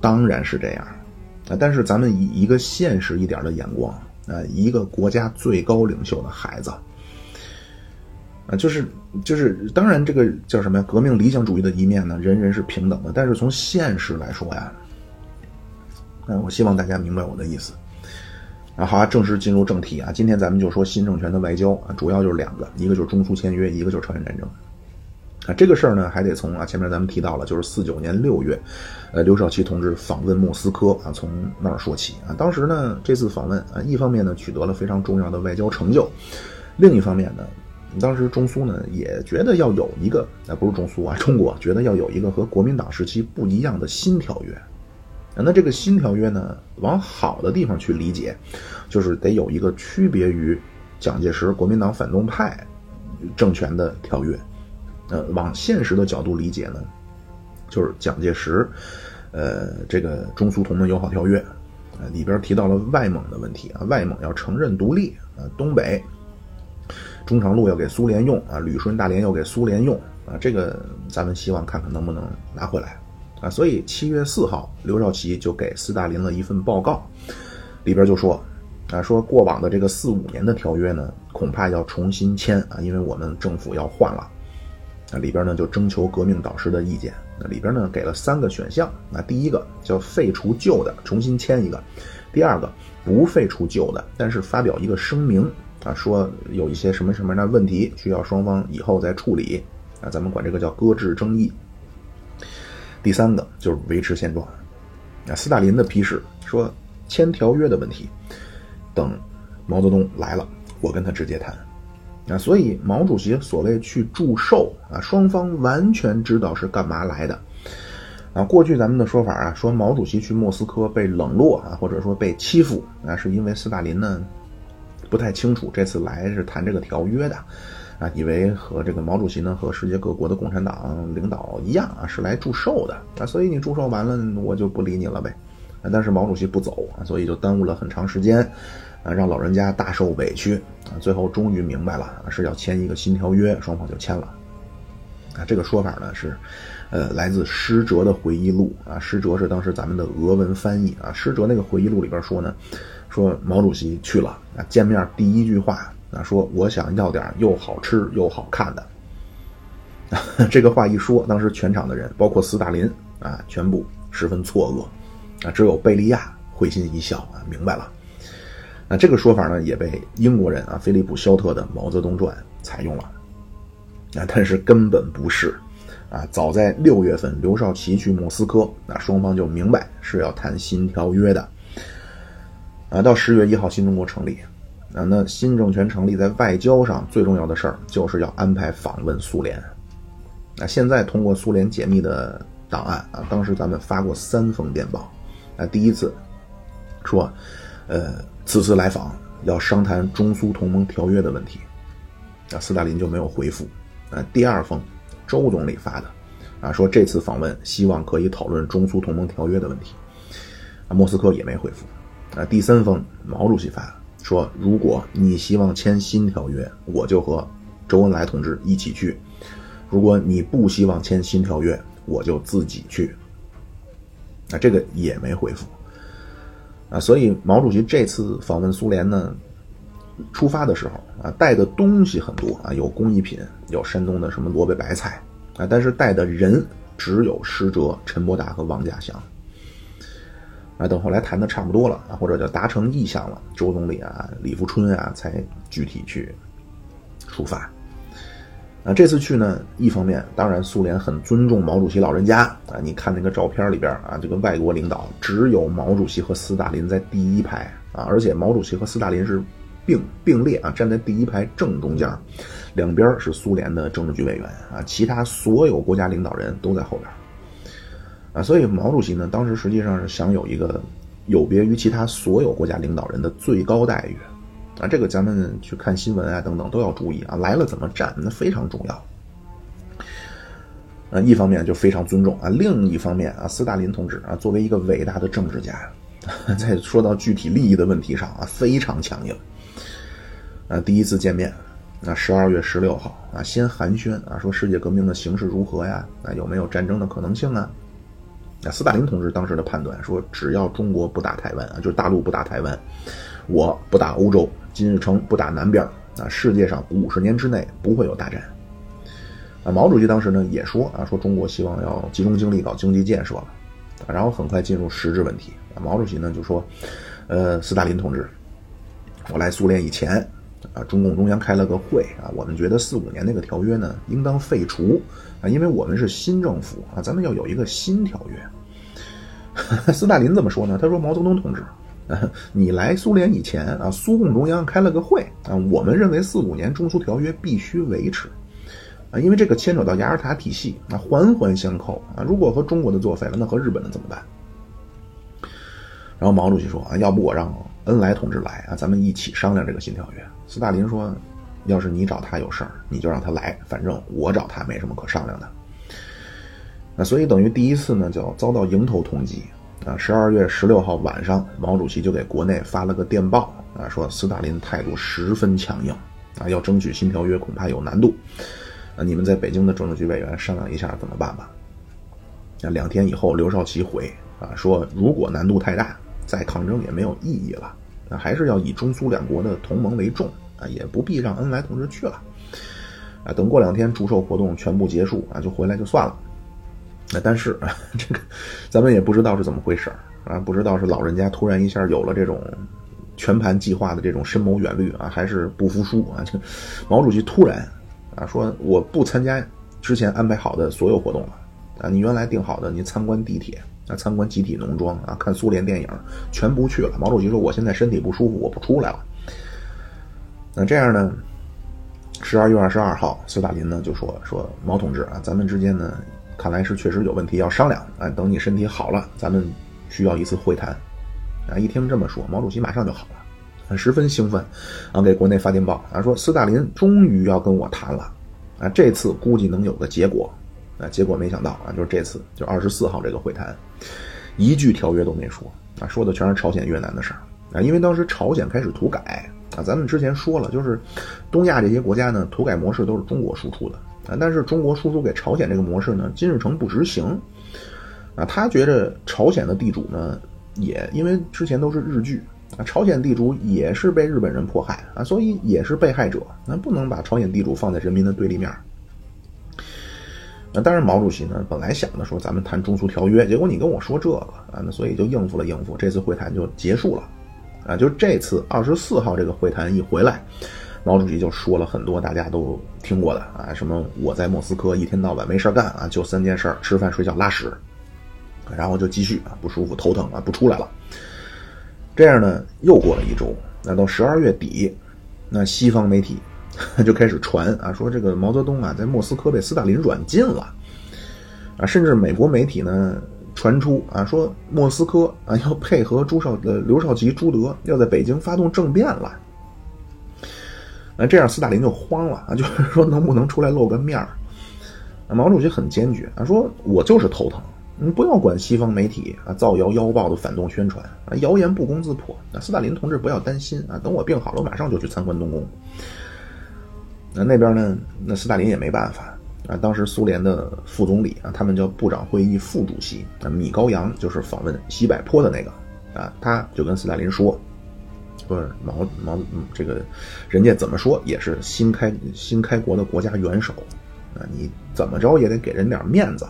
当然是这样啊。但是咱们以一个现实一点的眼光啊，一个国家最高领袖的孩子啊，就是就是，当然这个叫什么呀？革命理想主义的一面呢，人人是平等的，但是从现实来说呀，嗯，我希望大家明白我的意思。啊，好啊，正式进入正题啊！今天咱们就说新政权的外交啊，主要就是两个，一个就是中苏签约，一个就是朝鲜战争。啊，这个事儿呢，还得从啊前面咱们提到了，就是四九年六月，呃，刘少奇同志访问莫斯科啊，从那儿说起啊。当时呢，这次访问啊，一方面呢取得了非常重要的外交成就，另一方面呢，当时中苏呢也觉得要有一个，啊不是中苏啊，中国觉得要有一个和国民党时期不一样的新条约。那这个新条约呢，往好的地方去理解，就是得有一个区别于蒋介石国民党反动派政权的条约。呃，往现实的角度理解呢，就是蒋介石，呃，这个中苏同盟友好条约，呃，里边提到了外蒙的问题啊，外蒙要承认独立啊，东北中长路要给苏联用啊，旅顺大连要给苏联用啊，这个咱们希望看看能不能拿回来。啊，所以七月四号，刘少奇就给斯大林了一份报告，里边就说，啊，说过往的这个四五年的条约呢，恐怕要重新签啊，因为我们政府要换了。啊，里边呢就征求革命导师的意见，那里边呢给了三个选项，那第一个叫废除旧的，重新签一个；第二个不废除旧的，但是发表一个声明，啊，说有一些什么什么的问题需要双方以后再处理，啊，咱们管这个叫搁置争议。第三个就是维持现状，啊，斯大林的批示说签条约的问题，等毛泽东来了，我跟他直接谈，啊，所以毛主席所谓去祝寿啊，双方完全知道是干嘛来的，啊，过去咱们的说法啊，说毛主席去莫斯科被冷落啊，或者说被欺负啊，是因为斯大林呢不太清楚这次来是谈这个条约的。啊，以为和这个毛主席呢，和世界各国的共产党领导一样啊，是来祝寿的啊，所以你祝寿完了，我就不理你了呗。啊，但是毛主席不走啊，所以就耽误了很长时间，啊，让老人家大受委屈啊。最后终于明白了，是要签一个新条约，双方就签了。啊，这个说法呢是，呃，来自施哲的回忆录啊。施哲是当时咱们的俄文翻译啊。施哲那个回忆录里边说呢，说毛主席去了啊，见面第一句话。啊，说我想要点又好吃又好看的。<laughs> 这个话一说，当时全场的人，包括斯大林啊，全部十分错愕。啊，只有贝利亚会心一笑啊，明白了。那这个说法呢，也被英国人啊，菲利普·肖特的《毛泽东传》采用了。啊，但是根本不是。啊，早在六月份，刘少奇去莫斯科，那双方就明白是要谈新条约的。啊，到十月一号，新中国成立。啊，那新政权成立在外交上最重要的事儿，就是要安排访问苏联。啊，现在通过苏联解密的档案啊，当时咱们发过三封电报。啊，第一次说，呃，此次来访要商谈中苏同盟条约的问题。啊，斯大林就没有回复。啊，第二封，周总理发的，啊，说这次访问希望可以讨论中苏同盟条约的问题。啊，莫斯科也没回复。啊，第三封，毛主席发的。说，如果你希望签新条约，我就和周恩来同志一起去；如果你不希望签新条约，我就自己去。啊，这个也没回复。啊，所以毛主席这次访问苏联呢，出发的时候啊，带的东西很多啊，有工艺品，有山东的什么萝卜白菜啊，但是带的人只有施哲、陈伯达和王稼祥。啊，等后来谈的差不多了啊，或者叫达成意向了，周总理啊、李富春啊，才具体去出发。啊，这次去呢，一方面当然苏联很尊重毛主席老人家啊，你看那个照片里边啊，这个外国领导只有毛主席和斯大林在第一排啊，而且毛主席和斯大林是并并列啊，站在第一排正中间，两边是苏联的政治局委员啊，其他所有国家领导人都在后边。啊，所以毛主席呢，当时实际上是享有一个有别于其他所有国家领导人的最高待遇，啊，这个咱们去看新闻啊等等都要注意啊，来了怎么站，那非常重要。啊，一方面就非常尊重啊，另一方面啊，斯大林同志啊，作为一个伟大的政治家，<laughs> 在说到具体利益的问题上啊，非常强硬。啊，第一次见面，啊十二月十六号啊，先寒暄啊，说世界革命的形势如何呀？啊，有没有战争的可能性啊？那斯大林同志当时的判断说，只要中国不打台湾啊，就是大陆不打台湾，我不打欧洲，金日成不打南边啊，世界上五十年之内不会有大战。啊，毛主席当时呢也说啊，说中国希望要集中精力搞经济建设了，然后很快进入实质问题。毛主席呢就说，呃，斯大林同志，我来苏联以前啊，中共中央开了个会啊，我们觉得四五年那个条约呢应当废除。啊，因为我们是新政府啊，咱们要有一个新条约。<laughs> 斯大林怎么说呢？他说：“毛泽东同志，啊你来苏联以前啊，苏共中央开了个会啊，我们认为四五年中苏条约必须维持啊，因为这个牵扯到雅尔塔体系啊，环环相扣啊。如果和中国的作废了，那和日本的怎么办？”然后毛主席说：“啊，要不我让恩来同志来啊，咱们一起商量这个新条约。”斯大林说。要是你找他有事儿，你就让他来，反正我找他没什么可商量的。那所以等于第一次呢，叫遭到迎头痛击啊！十二月十六号晚上，毛主席就给国内发了个电报啊，说斯大林态度十分强硬啊，要争取新条约恐怕有难度啊！你们在北京的政治局委员商量一下怎么办吧。那两天以后，刘少奇回啊说，如果难度太大，再抗争也没有意义了，那还是要以中苏两国的同盟为重。啊，也不必让恩来同志去了，啊，等过两天祝寿活动全部结束啊，就回来就算了。那但是这个，咱们也不知道是怎么回事啊，不知道是老人家突然一下有了这种全盘计划的这种深谋远虑啊，还是不服输啊？这毛主席突然啊说我不参加之前安排好的所有活动了啊，你原来定好的你参观地铁啊，参观集体农庄啊，看苏联电影全不去了。毛主席说我现在身体不舒服，我不出来了。那这样呢？十二月二十二号，斯大林呢就说说毛同志啊，咱们之间呢，看来是确实有问题要商量啊。等你身体好了，咱们需要一次会谈。啊，一听这么说，毛主席马上就好了，十分兴奋，啊，给国内发电报啊，说斯大林终于要跟我谈了，啊，这次估计能有个结果。啊，结果没想到啊，就是这次就二十四号这个会谈，一句条约都没说啊，说的全是朝鲜越南的事儿啊，因为当时朝鲜开始土改。啊，咱们之前说了，就是东亚这些国家呢，土改模式都是中国输出的啊。但是中国输出给朝鲜这个模式呢，金日成不执行啊。他觉得朝鲜的地主呢，也因为之前都是日据啊，朝鲜地主也是被日本人迫害啊，所以也是被害者。那不能把朝鲜地主放在人民的对立面。那当然，毛主席呢，本来想的说咱们谈中苏条约，结果你跟我说这个啊，那所以就应付了应付，这次会谈就结束了。啊，就这次二十四号这个会谈一回来，毛主席就说了很多大家都听过的啊，什么我在莫斯科一天到晚没事干啊，就三件事：吃饭、睡觉、拉屎，然后就继续啊不舒服、头疼啊不出来了。这样呢，又过了一周，那到十二月底，那西方媒体 <laughs> 就开始传啊，说这个毛泽东啊在莫斯科被斯大林软禁了啊，甚至美国媒体呢。传出啊，说莫斯科啊要配合朱少呃刘少奇朱德要在北京发动政变了，那这样斯大林就慌了啊，<laughs> 就是说能不能出来露个面儿？毛主席很坚决啊，说我就是头疼，你不要管西方媒体啊造谣妖报的反动宣传啊，谣言不攻自破。那斯大林同志不要担心啊，等我病好了，我马上就去参观东宫。那那边呢，那斯大林也没办法。啊，当时苏联的副总理啊，他们叫部长会议副主席啊，米高扬就是访问西柏坡的那个啊，他就跟斯大林说，说毛毛嗯这个人家怎么说也是新开新开国的国家元首啊，你怎么着也得给人点面子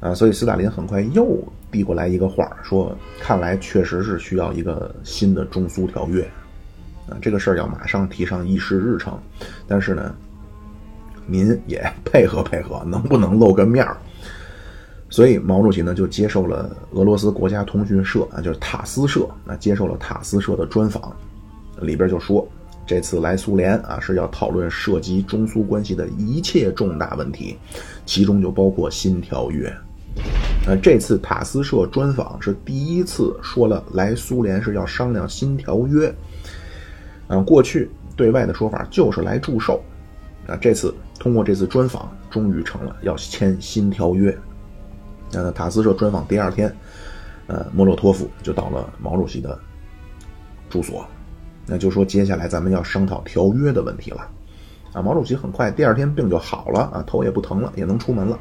啊，所以斯大林很快又递过来一个话说看来确实是需要一个新的中苏条约啊，这个事儿要马上提上议事日程，但是呢。您也 <laughs> 配合配合，能不能露个面儿？所以毛主席呢就接受了俄罗斯国家通讯社啊，就是塔斯社啊，接受了塔斯社的专访，里边就说这次来苏联啊是要讨论涉及中苏关系的一切重大问题，其中就包括新条约。呃，这次塔斯社专访是第一次说了来苏联是要商量新条约。嗯，过去对外的说法就是来祝寿。啊，这次通过这次专访，终于成了要签新条约。那塔斯社专访第二天，呃，莫洛托夫就到了毛主席的住所。那就说接下来咱们要商讨条约的问题了。啊，毛主席很快第二天病就好了啊，头也不疼了，也能出门了。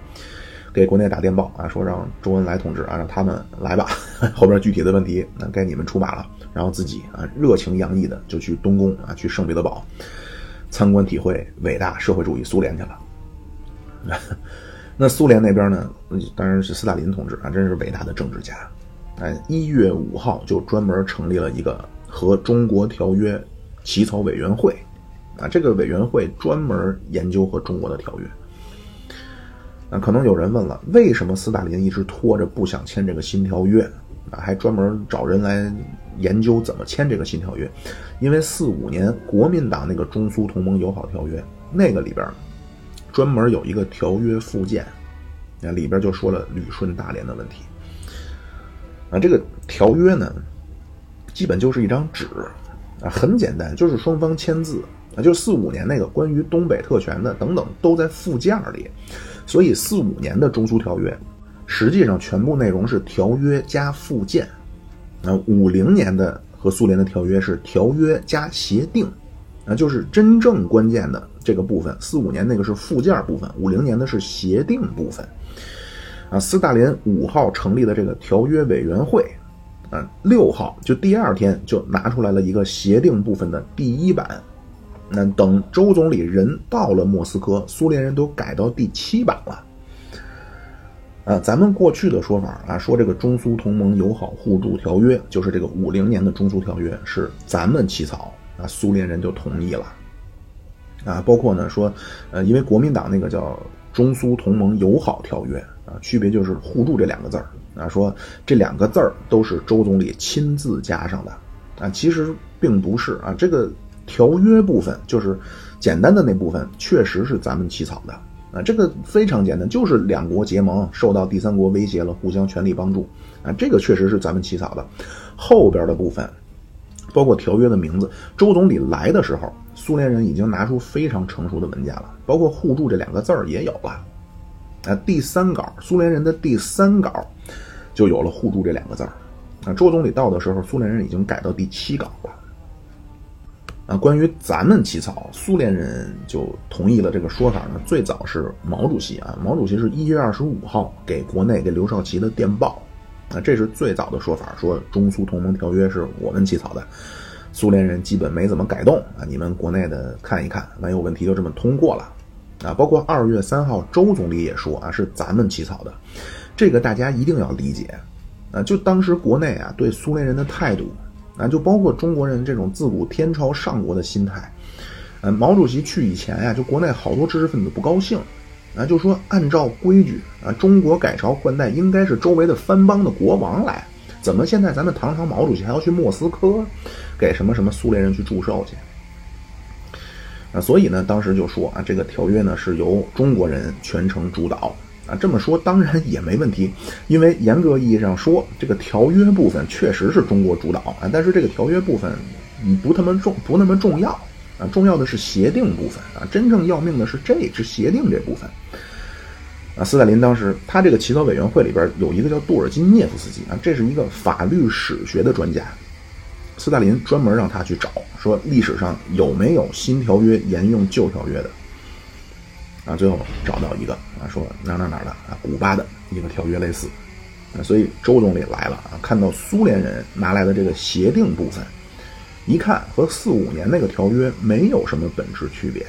给国内打电报啊，说让周恩来同志啊，让他们来吧。后边具体的问题，那该你们出马了。然后自己啊，热情洋溢的就去东宫啊，去圣彼得堡参观体会伟大社会主义苏联去了。<laughs> 那苏联那边呢，当然是斯大林同志啊，真是伟大的政治家。哎，一月五号就专门成立了一个和中国条约起草委员会啊，这个委员会专门研究和中国的条约。那可能有人问了，为什么斯大林一直拖着不想签这个新条约啊？还专门找人来研究怎么签这个新条约？因为四五年国民党那个中苏同盟友好条约那个里边专门有一个条约附件，那里边就说了旅顺大连的问题。啊，这个条约呢，基本就是一张纸啊，很简单，就是双方签字啊，就四五年那个关于东北特权的等等都在附件里。所以，四五年的中苏条约，实际上全部内容是条约加附件。那五零年的和苏联的条约是条约加协定，啊，就是真正关键的这个部分。四五年那个是附件部分，五零年的是协定部分。啊，斯大林五号成立的这个条约委员会，啊，六号就第二天就拿出来了一个协定部分的第一版。那等周总理人到了莫斯科，苏联人都改到第七版了。啊，咱们过去的说法啊，说这个中苏同盟友好互助条约，就是这个五零年的中苏条约，是咱们起草，啊，苏联人就同意了。啊，包括呢说，呃，因为国民党那个叫中苏同盟友好条约啊，区别就是互助这两个字儿啊，说这两个字儿都是周总理亲自加上的啊，其实并不是啊，这个。条约部分就是简单的那部分，确实是咱们起草的啊，这个非常简单，就是两国结盟，受到第三国威胁了，互相全力帮助啊，这个确实是咱们起草的。后边的部分，包括条约的名字，周总理来的时候，苏联人已经拿出非常成熟的文件了，包括“互助”这两个字儿也有了啊。第三稿，苏联人的第三稿就有了“互助”这两个字儿啊。周总理到的时候，苏联人已经改到第七稿了。啊，关于咱们起草，苏联人就同意了这个说法呢。最早是毛主席啊，毛主席是一月二十五号给国内给刘少奇的电报，啊，这是最早的说法，说中苏同盟条约是我们起草的，苏联人基本没怎么改动啊。你们国内的看一看，没有问题就这么通过了，啊，包括二月三号周总理也说啊，是咱们起草的，这个大家一定要理解，啊，就当时国内啊对苏联人的态度。啊，就包括中国人这种自古天朝上国的心态，呃，毛主席去以前呀，就国内好多知识分子不高兴，啊，就说按照规矩啊，中国改朝换代应该是周围的藩邦的国王来，怎么现在咱们堂堂毛主席还要去莫斯科，给什么什么苏联人去祝寿去？啊，所以呢，当时就说啊，这个条约呢是由中国人全程主导。啊，这么说当然也没问题，因为严格意义上说，这个条约部分确实是中国主导啊。但是这个条约部分，不他妈重，不那么重要啊。重要的是协定部分啊，真正要命的是这支协定这部分啊。斯大林当时他这个起草委员会里边有一个叫杜尔金涅夫斯基啊，这是一个法律史学的专家。斯大林专门让他去找，说历史上有没有新条约沿用旧条约的。啊，最后找到一个啊，说哪哪哪的啊，古巴的一个条约类似，啊，所以周总理来了啊，看到苏联人拿来的这个协定部分，一看和四五年那个条约没有什么本质区别，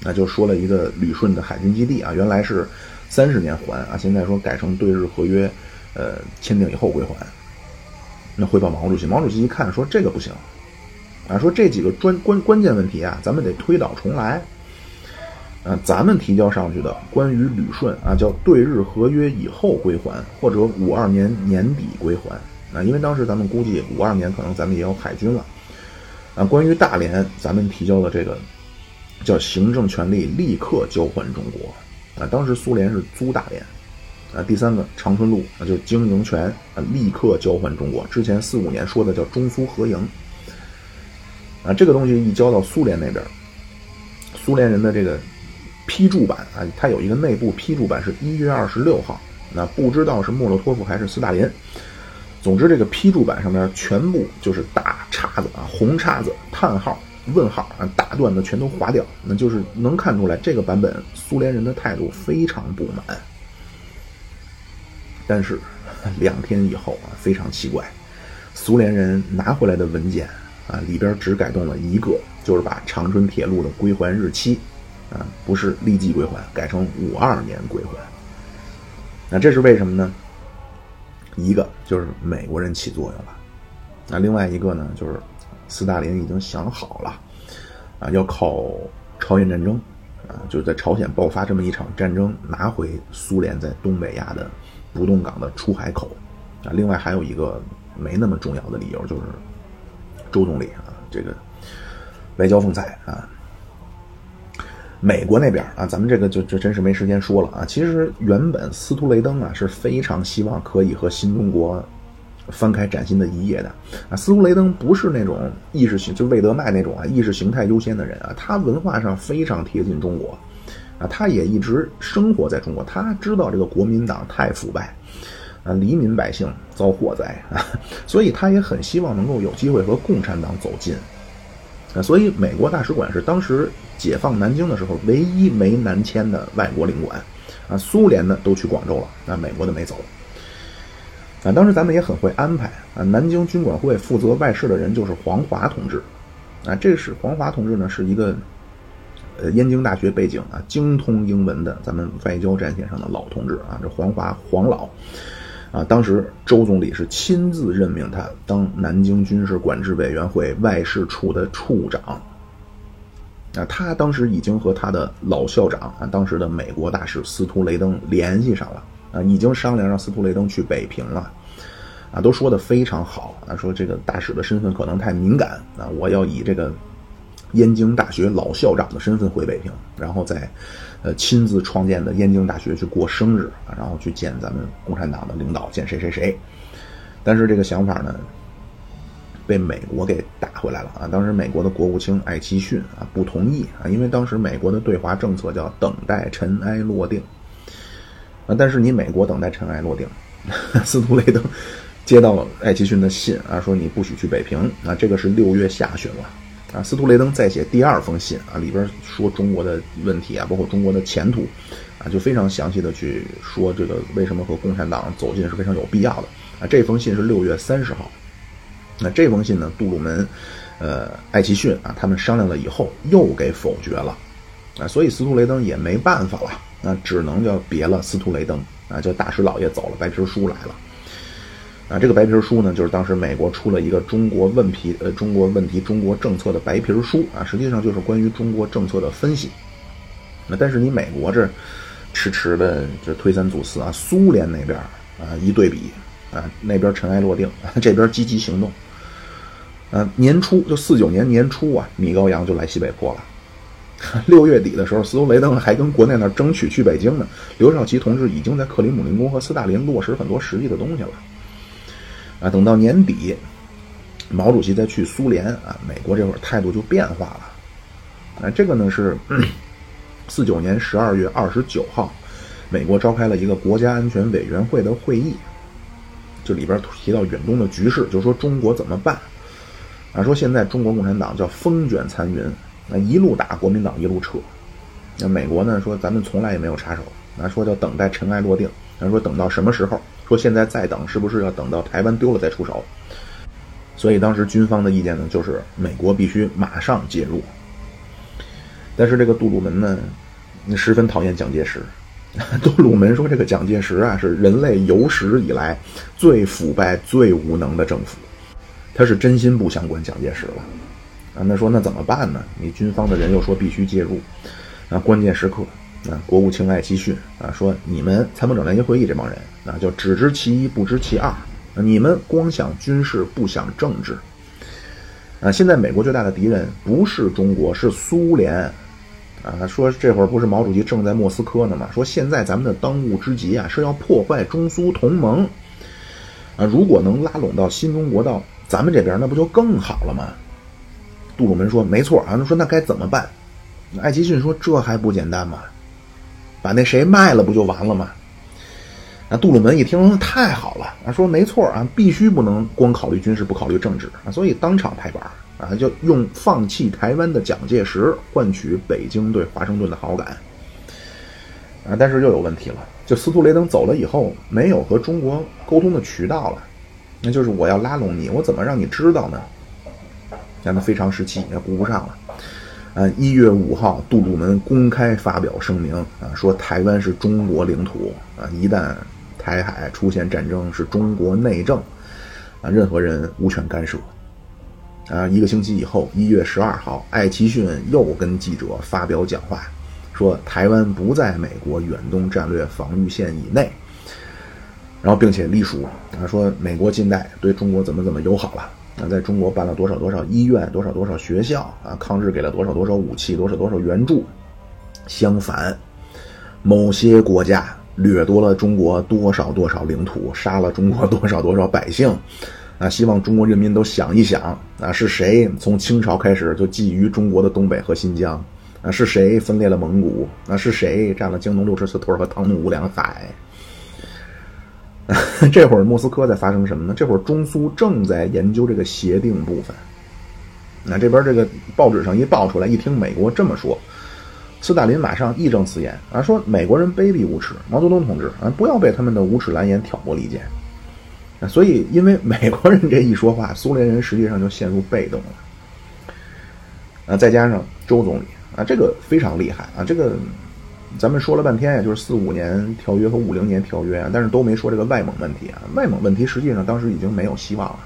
那就说了一个旅顺的海军基地啊，原来是三十年还啊，现在说改成对日合约，呃，签订以后归还。那汇报毛主席，毛主席一看说这个不行，啊，说这几个专关关键问题啊，咱们得推倒重来。啊，咱们提交上去的关于旅顺啊，叫对日合约以后归还，或者五二年年底归还。啊，因为当时咱们估计五二年可能咱们也有海军了。啊，关于大连，咱们提交的这个叫行政权力立刻交还中国。啊，当时苏联是租大连。啊，第三个长春路啊，就经营权啊，立刻交还中国。之前四五年说的叫中苏合营。啊，这个东西一交到苏联那边，苏联人的这个。批注版啊，它有一个内部批注版，是一月二十六号。那不知道是莫洛托夫还是斯大林。总之，这个批注版上面全部就是大叉子啊，红叉子、叹号、问号啊，大段的全都划掉，那就是能看出来这个版本苏联人的态度非常不满。但是两天以后啊，非常奇怪，苏联人拿回来的文件啊，里边只改动了一个，就是把长春铁路的归还日期啊，不是立即归还，改成五二年归还。那这是为什么呢？一个就是美国人起作用了，那另外一个呢，就是斯大林已经想好了，啊，要靠朝鲜战争，啊，就是在朝鲜爆发这么一场战争，拿回苏联在东北亚的不动港的出海口，啊，另外还有一个没那么重要的理由，就是周总理啊，这个外交风采啊。美国那边啊，咱们这个就就真是没时间说了啊。其实原本司徒雷登啊是非常希望可以和新中国翻开崭新的一页的啊。司徒雷登不是那种意识形就魏德迈那种啊意识形态优先的人啊，他文化上非常贴近中国啊，他也一直生活在中国，他知道这个国民党太腐败啊，黎民百姓遭祸灾啊，所以他也很希望能够有机会和共产党走近所以美国大使馆是当时。解放南京的时候，唯一没南迁的外国领馆，啊，苏联的都去广州了，那美国的没走。啊，当时咱们也很会安排啊，南京军管会负责外事的人就是黄华同志，啊，这是黄华同志呢，是一个呃燕京大学背景啊，精通英文的咱们外交战线上的老同志啊，这黄华黄老，啊，当时周总理是亲自任命他当南京军事管制委员会外事处的处长。啊，他当时已经和他的老校长啊，当时的美国大使司徒雷登联系上了啊，已经商量让司徒雷登去北平了，啊，都说的非常好啊，说这个大使的身份可能太敏感啊，我要以这个燕京大学老校长的身份回北平，然后在呃亲自创建的燕京大学去过生日啊，然后去见咱们共产党的领导，见谁谁谁，但是这个想法呢？被美国给打回来了啊！当时美国的国务卿艾奇逊啊不同意啊，因为当时美国的对华政策叫等待尘埃落定啊。但是你美国等待尘埃落定，<laughs> 司徒雷登接到艾奇逊的信啊，说你不许去北平啊。这个是六月下旬了啊。司徒雷登再写第二封信啊，里边说中国的问题啊，包括中国的前途啊，就非常详细的去说这个为什么和共产党走近是非常有必要的啊。这封信是六月三十号。那这封信呢？杜鲁门，呃，艾奇逊啊，他们商量了以后又给否决了，啊，所以司徒雷登也没办法了，那只能叫别了司徒雷登啊，叫大使老爷走了，白皮书来了，啊，这个白皮书呢，就是当时美国出了一个中国问题呃中国问题中国政策的白皮书啊，实际上就是关于中国政策的分析。那但是你美国这迟迟的这推三阻四啊，苏联那边啊一对比啊，那边尘埃落定，<laughs> 这边积极行动。呃，年初就四九年年初啊，米高扬就来西北坡了。<laughs> 六月底的时候，斯图雷登还跟国内那争取去北京呢。刘少奇同志已经在克里姆林宫和斯大林落实很多实际的东西了。啊，等到年底，毛主席再去苏联啊，美国这会儿态度就变化了。啊，这个呢是四九年十二月二十九号，美国召开了一个国家安全委员会的会议，这里边提到远东的局势，就说中国怎么办。啊，说现在中国共产党叫风卷残云，那一路打国民党一路撤。那美国呢说咱们从来也没有插手，那说叫等待尘埃落定。他说等到什么时候？说现在再等是不是要等到台湾丢了再出手？所以当时军方的意见呢就是美国必须马上介入。但是这个杜鲁门呢，十分讨厌蒋介石。<laughs> 杜鲁门说这个蒋介石啊是人类有史以来最腐败、最无能的政府。他是真心不想管蒋介石了，啊，那说那怎么办呢？你军方的人又说必须介入，啊，关键时刻，啊，国务卿艾奇逊啊说你们参谋长联席会议这帮人啊，就只知其一不知其二，你们光想军事不想政治，啊，现在美国最大的敌人不是中国是苏联，啊，说这会儿不是毛主席正在莫斯科呢吗？说现在咱们的当务之急啊是要破坏中苏同盟，啊，如果能拉拢到新中国到。咱们这边那不就更好了吗？杜鲁门说：“没错啊。”说：“那该怎么办？”艾奇逊说：“这还不简单吗？把那谁卖了不就完了吗？”那，杜鲁门一听太好了啊，说没错啊，必须不能光考虑军事不考虑政治啊，所以当场拍板啊，就用放弃台湾的蒋介石换取北京对华盛顿的好感啊，但是又有问题了，就司徒雷登走了以后，没有和中国沟通的渠道了，那就是我要拉拢你，我怎么让你知道呢？让他非常时期也顾不上了。啊，一月五号，杜鲁门公开发表声明啊，说台湾是中国领土啊，一旦台海出现战争，是中国内政啊，任何人无权干涉。啊，一个星期以后，一月十二号，艾奇逊又跟记者发表讲话，说台湾不在美国远东战略防御线以内，然后并且隶属啊，说美国近代对中国怎么怎么友好了。啊，在中国办了多少多少医院，多少多少学校啊？抗日给了多少多少武器，多少多少援助。相反，某些国家掠夺了中国多少多少领土，杀了中国多少多少百姓。啊，希望中国人民都想一想啊，是谁从清朝开始就觊觎中国的东北和新疆？啊，是谁分裂了蒙古？啊，是谁占了江东六十四屯和唐努乌两海？<laughs> 这会儿莫斯科在发生什么呢？这会儿中苏正在研究这个协定部分。那这边这个报纸上一报出来，一听美国这么说，斯大林马上义正辞严啊，说美国人卑鄙无耻，毛泽东同志啊，不要被他们的无耻蓝言挑拨离间。啊，所以因为美国人这一说话，苏联人实际上就陷入被动了。啊，再加上周总理啊，这个非常厉害啊，这个。咱们说了半天呀，就是四五年条约和五零年条约啊，但是都没说这个外蒙问题啊。外蒙问题实际上当时已经没有希望了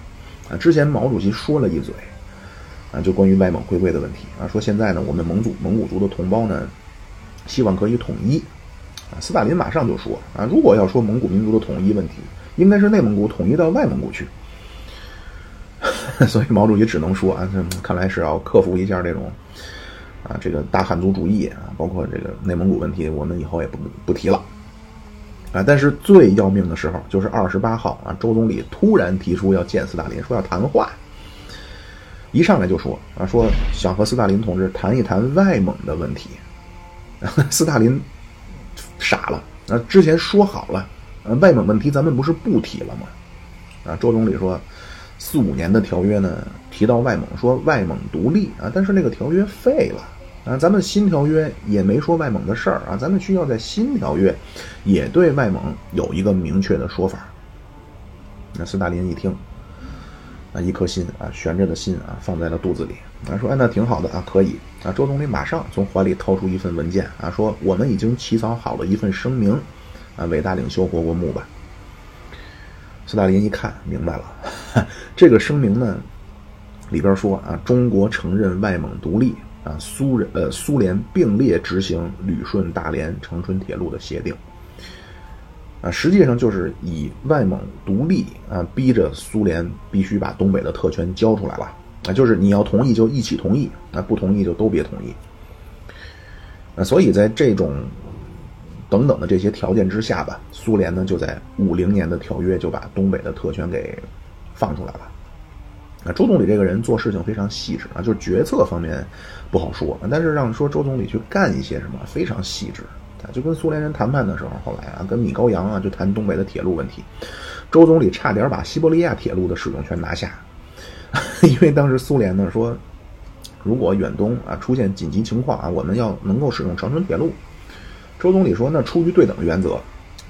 啊。之前毛主席说了一嘴啊，就关于外蒙回归的问题啊，说现在呢，我们蒙族蒙古族的同胞呢，希望可以统一啊。斯大林马上就说啊，如果要说蒙古民族的统一问题，应该是内蒙古统一到外蒙古去。<laughs> 所以毛主席只能说啊，看来是要克服一下这种。啊，这个大汉族主义啊，包括这个内蒙古问题，我们以后也不不提了。啊，但是最要命的时候就是二十八号啊，周总理突然提出要见斯大林，说要谈话。一上来就说啊，说想和斯大林同志谈一谈外蒙的问题。<laughs> 斯大林傻了啊，之前说好了，呃，外蒙问题咱们不是不提了吗？啊，周总理说，四五年的条约呢？提到外蒙，说外蒙独立啊，但是那个条约废了啊，咱们新条约也没说外蒙的事儿啊，咱们需要在新条约也对外蒙有一个明确的说法。那斯大林一听，啊，一颗心啊，悬着的心啊，放在了肚子里啊，说哎，那挺好的啊，可以啊。周总理马上从怀里掏出一份文件啊，说我们已经起草好了一份声明啊，伟大领袖活过墓吧。斯大林一看明白了，<laughs> 这个声明呢。里边说啊，中国承认外蒙独立啊，苏人呃苏联并列执行旅顺大连长春铁路的协定。啊，实际上就是以外蒙独立啊，逼着苏联必须把东北的特权交出来了。啊，就是你要同意就一起同意啊，不同意就都别同意。啊，所以在这种等等的这些条件之下吧，苏联呢就在五零年的条约就把东北的特权给放出来了。啊，周总理这个人做事情非常细致啊，就是决策方面不好说，但是让说周总理去干一些什么非常细致，就跟苏联人谈判的时候，后来啊跟米高扬啊就谈东北的铁路问题，周总理差点把西伯利亚铁路的使用权拿下，<laughs> 因为当时苏联呢说，如果远东啊出现紧急情况啊，我们要能够使用长春铁路，周总理说那出于对等的原则，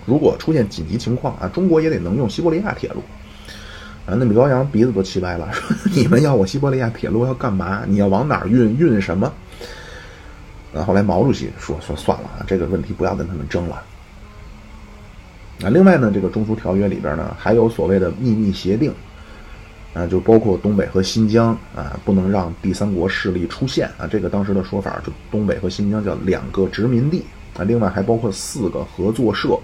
如果出现紧急情况啊，中国也得能用西伯利亚铁路。那米高扬鼻子都气歪了，说：“你们要我西伯利亚铁路要干嘛？你要往哪儿运？运什么？”啊，后来毛主席说：“说算了，这个问题不要跟他们争了。”啊，另外呢，这个中苏条约里边呢，还有所谓的秘密协定，啊，就包括东北和新疆啊，不能让第三国势力出现啊。这个当时的说法，就东北和新疆叫两个殖民地啊。另外还包括四个合作社。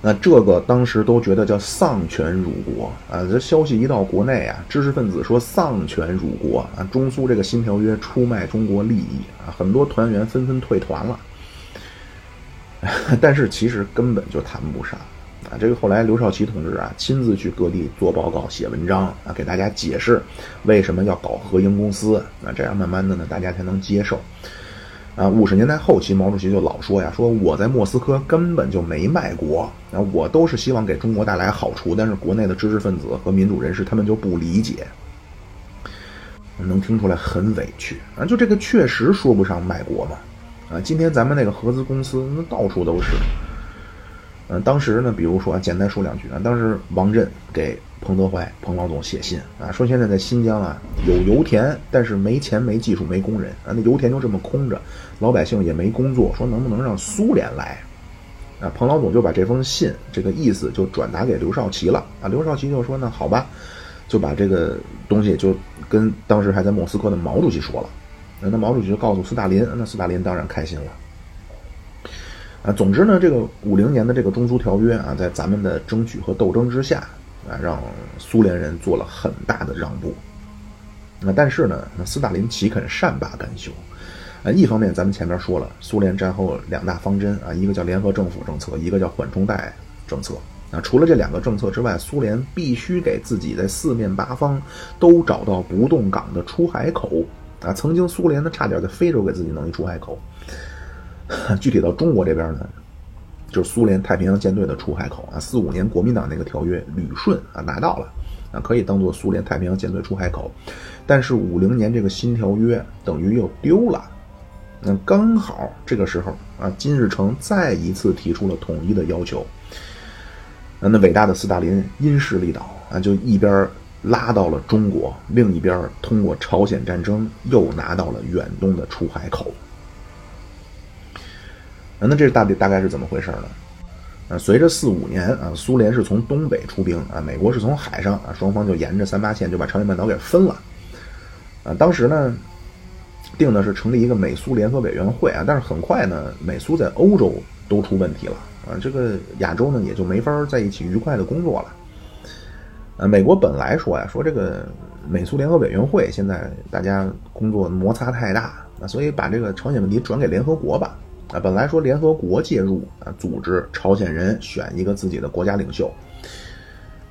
那这个当时都觉得叫丧权辱国啊！这消息一到国内啊，知识分子说丧权辱国啊，中苏这个新条约出卖中国利益啊，很多团员纷纷退团了。<laughs> 但是其实根本就谈不上啊！这个后来刘少奇同志啊，亲自去各地做报告、写文章啊，给大家解释为什么要搞合营公司啊，这样慢慢的呢，大家才能接受。啊，五十年代后期，毛主席就老说呀，说我在莫斯科根本就没卖国，啊，我都是希望给中国带来好处，但是国内的知识分子和民主人士他们就不理解，能听出来很委屈啊，就这个确实说不上卖国嘛，啊，今天咱们那个合资公司那到处都是。嗯，当时呢，比如说啊简单说两句啊，当时王震给彭德怀、彭老总写信啊，说现在在新疆啊有油田，但是没钱、没技术、没工人啊，那油田就这么空着，老百姓也没工作，说能不能让苏联来？啊，彭老总就把这封信这个意思就转达给刘少奇了啊，刘少奇就说那好吧，就把这个东西就跟当时还在莫斯科的毛主席说了，那毛主席就告诉斯大林，那斯大林当然开心了。啊，总之呢，这个五零年的这个中苏条约啊，在咱们的争取和斗争之下啊，让苏联人做了很大的让步。那但是呢，那斯大林岂肯善罢甘休？啊，一方面咱们前面说了，苏联战后两大方针啊，一个叫联合政府政策，一个叫缓冲带政策。啊，除了这两个政策之外，苏联必须给自己在四面八方都找到不动港的出海口。啊，曾经苏联呢，差点在非洲给自己弄一出海口。<laughs> 具体到中国这边呢，就是苏联太平洋舰队的出海口啊。四五年国民党那个条约旅顺啊拿到了啊，可以当做苏联太平洋舰队出海口。但是五零年这个新条约等于又丢了。那刚好这个时候啊，金日成再一次提出了统一的要求。那伟大的斯大林因势利导啊，就一边拉到了中国，另一边通过朝鲜战争又拿到了远东的出海口。那这大大概是怎么回事呢？啊，随着四五年啊，苏联是从东北出兵啊，美国是从海上啊，双方就沿着三八线就把朝鲜半岛给分了。啊，当时呢，定的是成立一个美苏联合委员会啊，但是很快呢，美苏在欧洲都出问题了啊，这个亚洲呢也就没法在一起愉快的工作了。啊，美国本来说呀，说这个美苏联合委员会现在大家工作摩擦太大啊，所以把这个朝鲜问题转给联合国吧。啊，本来说联合国介入啊，组织朝鲜人选一个自己的国家领袖，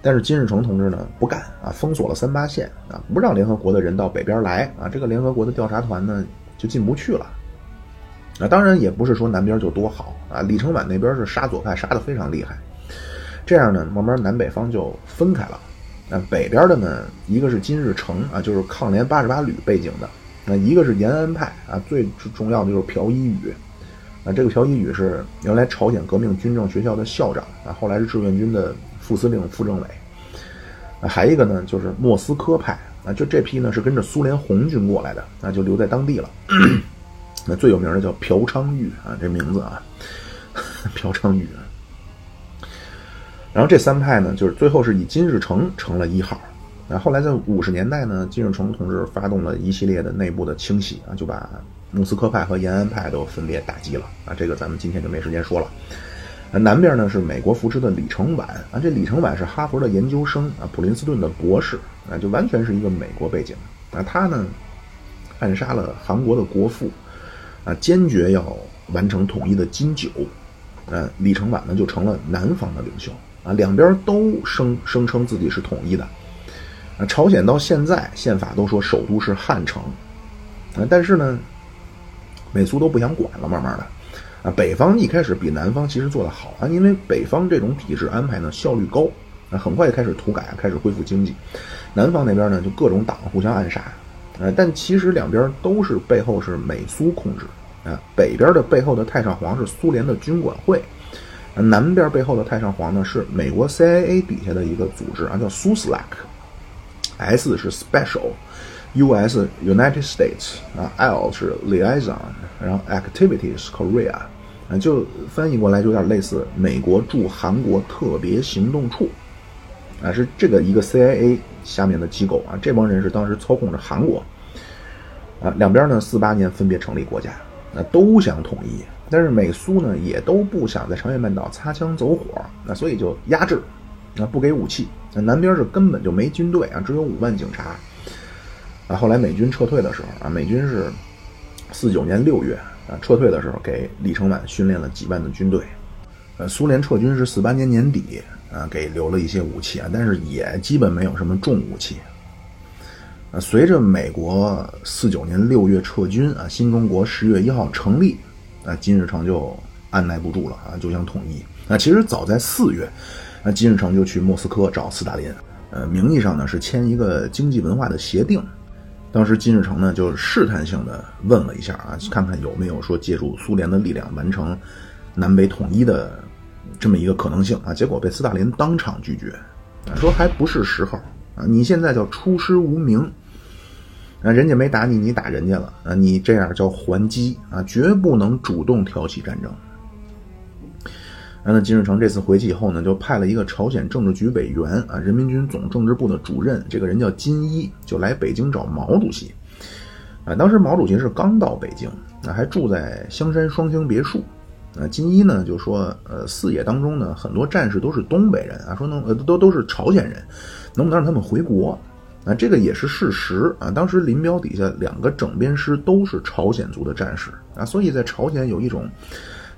但是金日成同志呢不干啊，封锁了三八线啊，不让联合国的人到北边来啊，这个联合国的调查团呢就进不去了。啊，当然也不是说南边就多好啊，李承晚那边是杀左派杀的非常厉害，这样呢，慢慢南北方就分开了。那北边的呢，一个是金日成啊，就是抗联八十八旅背景的，那一个是延安派啊，最重要的就是朴一宇。啊，这个朴一宇是原来朝鲜革命军政学校的校长啊，后来是志愿军的副司令、副政委。啊，还一个呢，就是莫斯科派啊，就这批呢是跟着苏联红军过来的，那就留在当地了。<clears throat> 那最有名的叫朴昌玉啊，这名字啊，<laughs> 朴昌玉。然后这三派呢，就是最后是以金日成成了一号。那后来在五十年代呢，金日成同志发动了一系列的内部的清洗啊，就把。莫斯科派和延安派都分别打击了啊，这个咱们今天就没时间说了。南边呢是美国扶持的李承晚啊，这李承晚是哈佛的研究生啊，普林斯顿的博士啊，就完全是一个美国背景啊。他呢暗杀了韩国的国父啊，坚决要完成统一的金九。呃，李承晚呢就成了南方的领袖啊，两边都声声称自己是统一的啊。朝鲜到现在宪法都说首都是汉城啊，但是呢。美苏都不想管了，慢慢的，啊，北方一开始比南方其实做得好啊，因为北方这种体制安排呢效率高，啊，很快就开始土改，开始恢复经济，南方那边呢就各种党互相暗杀，呃，但其实两边都是背后是美苏控制，啊，北边的背后的太上皇是苏联的军管会，啊南边背后的太上皇呢是美国 CIA 底下的一个组织啊，叫苏斯 LAC，S 是 Special。U.S. United States 啊，L 是 Liaison，然后 Activities Korea，啊，就翻译过来就有点类似美国驻韩国特别行动处，啊，是这个一个 CIA 下面的机构啊，这帮人是当时操控着韩国，啊，两边呢四八年分别成立国家，那都想统一，但是美苏呢也都不想在朝鲜半岛擦枪走火，那所以就压制，啊，不给武器，那南边是根本就没军队啊，只有五万警察。啊，后来美军撤退的时候啊，美军是四九年六月啊撤退的时候，给李承晚训练了几万的军队。呃，苏联撤军是四八年年底啊，给留了一些武器啊，但是也基本没有什么重武器。啊，随着美国四九年六月撤军啊，新中国十月一号成立，啊，金日成就按耐不住了啊，就想统一。那其实早在四月，那金日成就去莫斯科找斯大林，呃，名义上呢是签一个经济文化的协定。当时金日成呢就试探性的问了一下啊，看看有没有说借助苏联的力量完成南北统一的这么一个可能性啊。结果被斯大林当场拒绝，说还不是时候啊，你现在叫出师无名啊，人家没打你，你打人家了啊，你这样叫还击啊，绝不能主动挑起战争。然后金日成这次回去以后呢，就派了一个朝鲜政治局委员啊，人民军总政治部的主任，这个人叫金一，就来北京找毛主席。啊，当时毛主席是刚到北京，啊，还住在香山双星别墅。啊，金一呢就说，呃，四野当中呢，很多战士都是东北人啊，说能呃都都是朝鲜人，能不能让他们回国？啊，这个也是事实啊。当时林彪底下两个整编师都是朝鲜族的战士啊，所以在朝鲜有一种。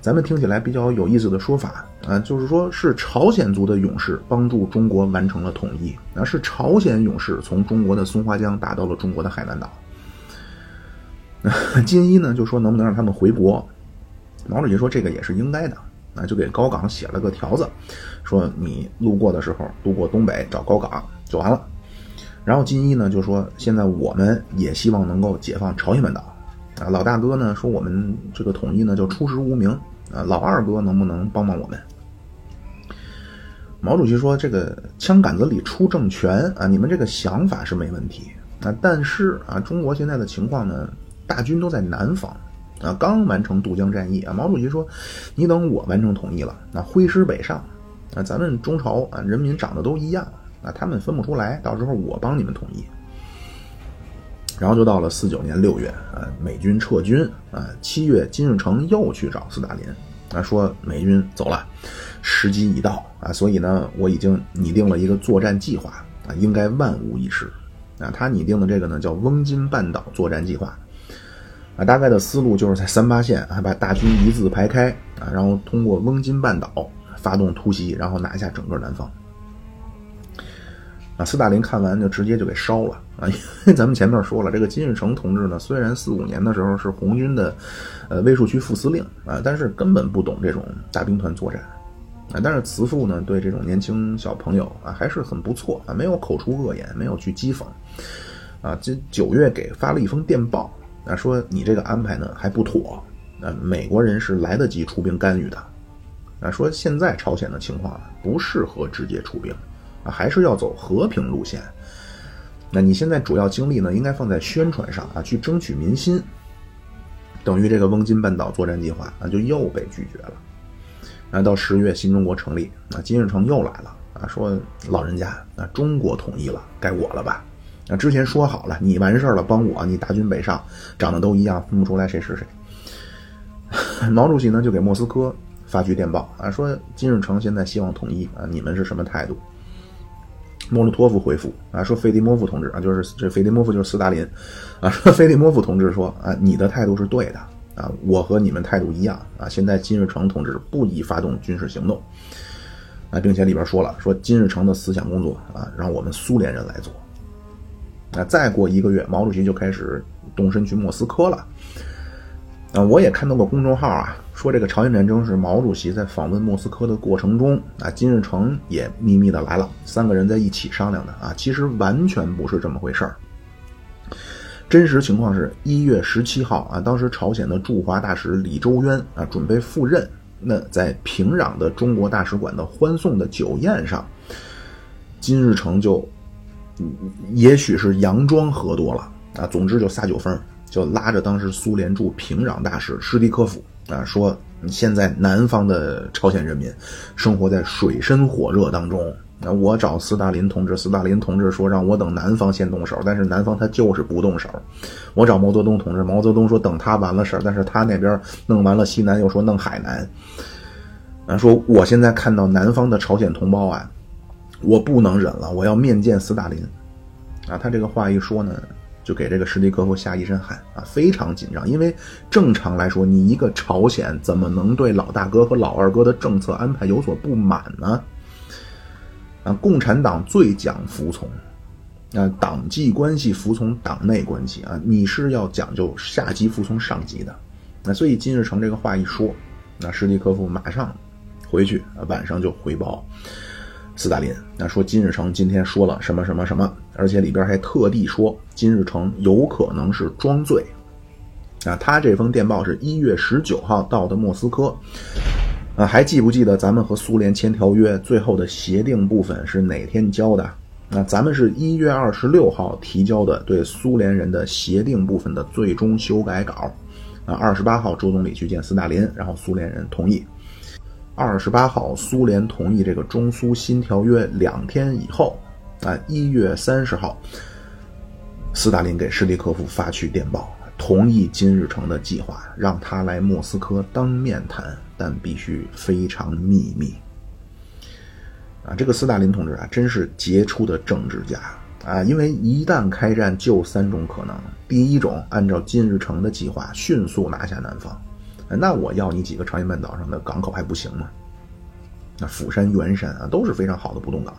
咱们听起来比较有意思的说法啊，就是说是朝鲜族的勇士帮助中国完成了统一，啊，是朝鲜勇士从中国的松花江打到了中国的海南岛。<laughs> 金一呢就说能不能让他们回国？毛主席说这个也是应该的，啊，就给高岗写了个条子，说你路过的时候路过东北找高岗就完了。然后金一呢就说现在我们也希望能够解放朝鲜半岛。啊，老大哥呢说我们这个统一呢叫出师无名啊，老二哥能不能帮帮我们？毛主席说这个枪杆子里出政权啊，你们这个想法是没问题啊，但是啊，中国现在的情况呢，大军都在南方啊，刚完成渡江战役啊，毛主席说，你等我完成统一了，那挥师北上啊，咱们中朝啊人民长得都一样啊，他们分不出来，到时候我帮你们统一。然后就到了四九年六月，啊，美军撤军，啊，七月金日成又去找斯大林，啊，说美军走了，时机已到，啊，所以呢，我已经拟定了一个作战计划，啊，应该万无一失，啊，他拟定的这个呢叫翁金半岛作战计划，啊，大概的思路就是在三八线啊把大军一字排开，啊，然后通过翁金半岛发动突袭，然后拿下整个南方。啊，斯大林看完就直接就给烧了啊！因为咱们前面说了，这个金日成同志呢，虽然四五年的时候是红军的，呃，卫戍区副司令啊，但是根本不懂这种大兵团作战啊。但是慈父呢，对这种年轻小朋友啊，还是很不错啊，没有口出恶言，没有去讥讽啊。这九月给发了一封电报啊，说你这个安排呢还不妥啊，美国人是来得及出兵干预的啊，说现在朝鲜的情况不适合直接出兵。啊，还是要走和平路线。那你现在主要精力呢，应该放在宣传上啊，去争取民心。等于这个翁金半岛作战计划啊，就又被拒绝了。啊，到十月，新中国成立，啊，金日成又来了啊，说老人家，啊，中国统一了，该我了吧？啊，之前说好了，你完事儿了，帮我，你大军北上，长得都一样，分不出来谁是谁。<laughs> 毛主席呢，就给莫斯科发去电报啊，说金日成现在希望统一啊，你们是什么态度？莫洛托夫回复啊，说费迪莫夫同志啊，就是这费迪莫夫就是斯大林，<laughs> 啊，说费迪莫夫同志说啊，你的态度是对的啊，我和你们态度一样啊，现在金日成同志不宜发动军事行动啊，并且里边说了，说金日成的思想工作啊，让我们苏联人来做。啊，再过一个月，毛主席就开始动身去莫斯科了。啊，我也看到过公众号啊。说这个朝鲜战争是毛主席在访问莫斯科的过程中啊，金日成也秘密的来了，三个人在一起商量的啊，其实完全不是这么回事儿。真实情况是一月十七号啊，当时朝鲜的驻华大使李周渊啊准备赴任，那在平壤的中国大使馆的欢送的酒宴上，金日成就也许是佯装喝多了啊，总之就撒酒疯，就拉着当时苏联驻平壤大使施蒂科夫。啊，说现在南方的朝鲜人民生活在水深火热当中。那我找斯大林同志，斯大林同志说让我等南方先动手，但是南方他就是不动手。我找毛泽东同志，毛泽东说等他完了事儿，但是他那边弄完了西南，又说弄海南。啊，说我现在看到南方的朝鲜同胞啊，我不能忍了，我要面见斯大林。啊，他这个话一说呢。就给这个史蒂科夫下一身汗啊，非常紧张，因为正常来说，你一个朝鲜怎么能对老大哥和老二哥的政策安排有所不满呢？啊，共产党最讲服从，啊，党纪关系服从党内关系啊，你是要讲究下级服从上级的。那所以金日成这个话一说，那史蒂科夫马上回去啊，晚上就回报斯大林，那说金日成今天说了什么什么什么，而且里边还特地说金日成有可能是装醉。啊，他这封电报是一月十九号到的莫斯科。啊，还记不记得咱们和苏联签条约最后的协定部分是哪天交的？那咱们是一月二十六号提交的对苏联人的协定部分的最终修改稿。啊，二十八号周总理去见斯大林，然后苏联人同意。二十八号苏联同意这个中苏新条约，两天以后，啊，一月三十号，斯大林给施蒂科夫发去电报。同意金日成的计划，让他来莫斯科当面谈，但必须非常秘密。啊，这个斯大林同志啊，真是杰出的政治家啊！因为一旦开战，就三种可能：第一种，按照金日成的计划，迅速拿下南方，那我要你几个朝鲜半岛上的港口还不行吗？那釜山、元山啊，都是非常好的不动港。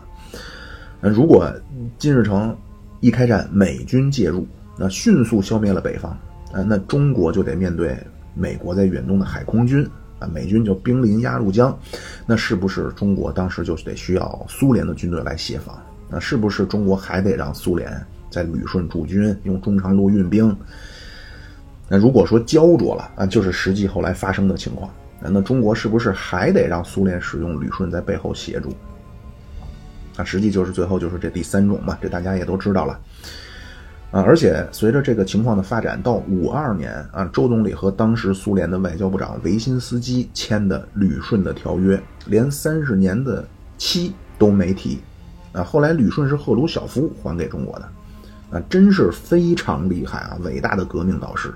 那如果金日成一开战，美军介入，那迅速消灭了北方。啊，那中国就得面对美国在远东的海空军啊，美军就兵临鸭绿江，那是不是中国当时就得需要苏联的军队来协防？那是不是中国还得让苏联在旅顺驻军，用中长路运兵？那如果说焦灼了啊，就是实际后来发生的情况，那中国是不是还得让苏联使用旅顺在背后协助？啊，实际就是最后就是这第三种嘛，这大家也都知道了。啊，而且随着这个情况的发展，到五二年啊，周总理和当时苏联的外交部长维辛斯基签的旅顺的条约，连三十年的期都没提。啊，后来旅顺是赫鲁晓夫还给中国的，啊，真是非常厉害啊，伟大的革命导师。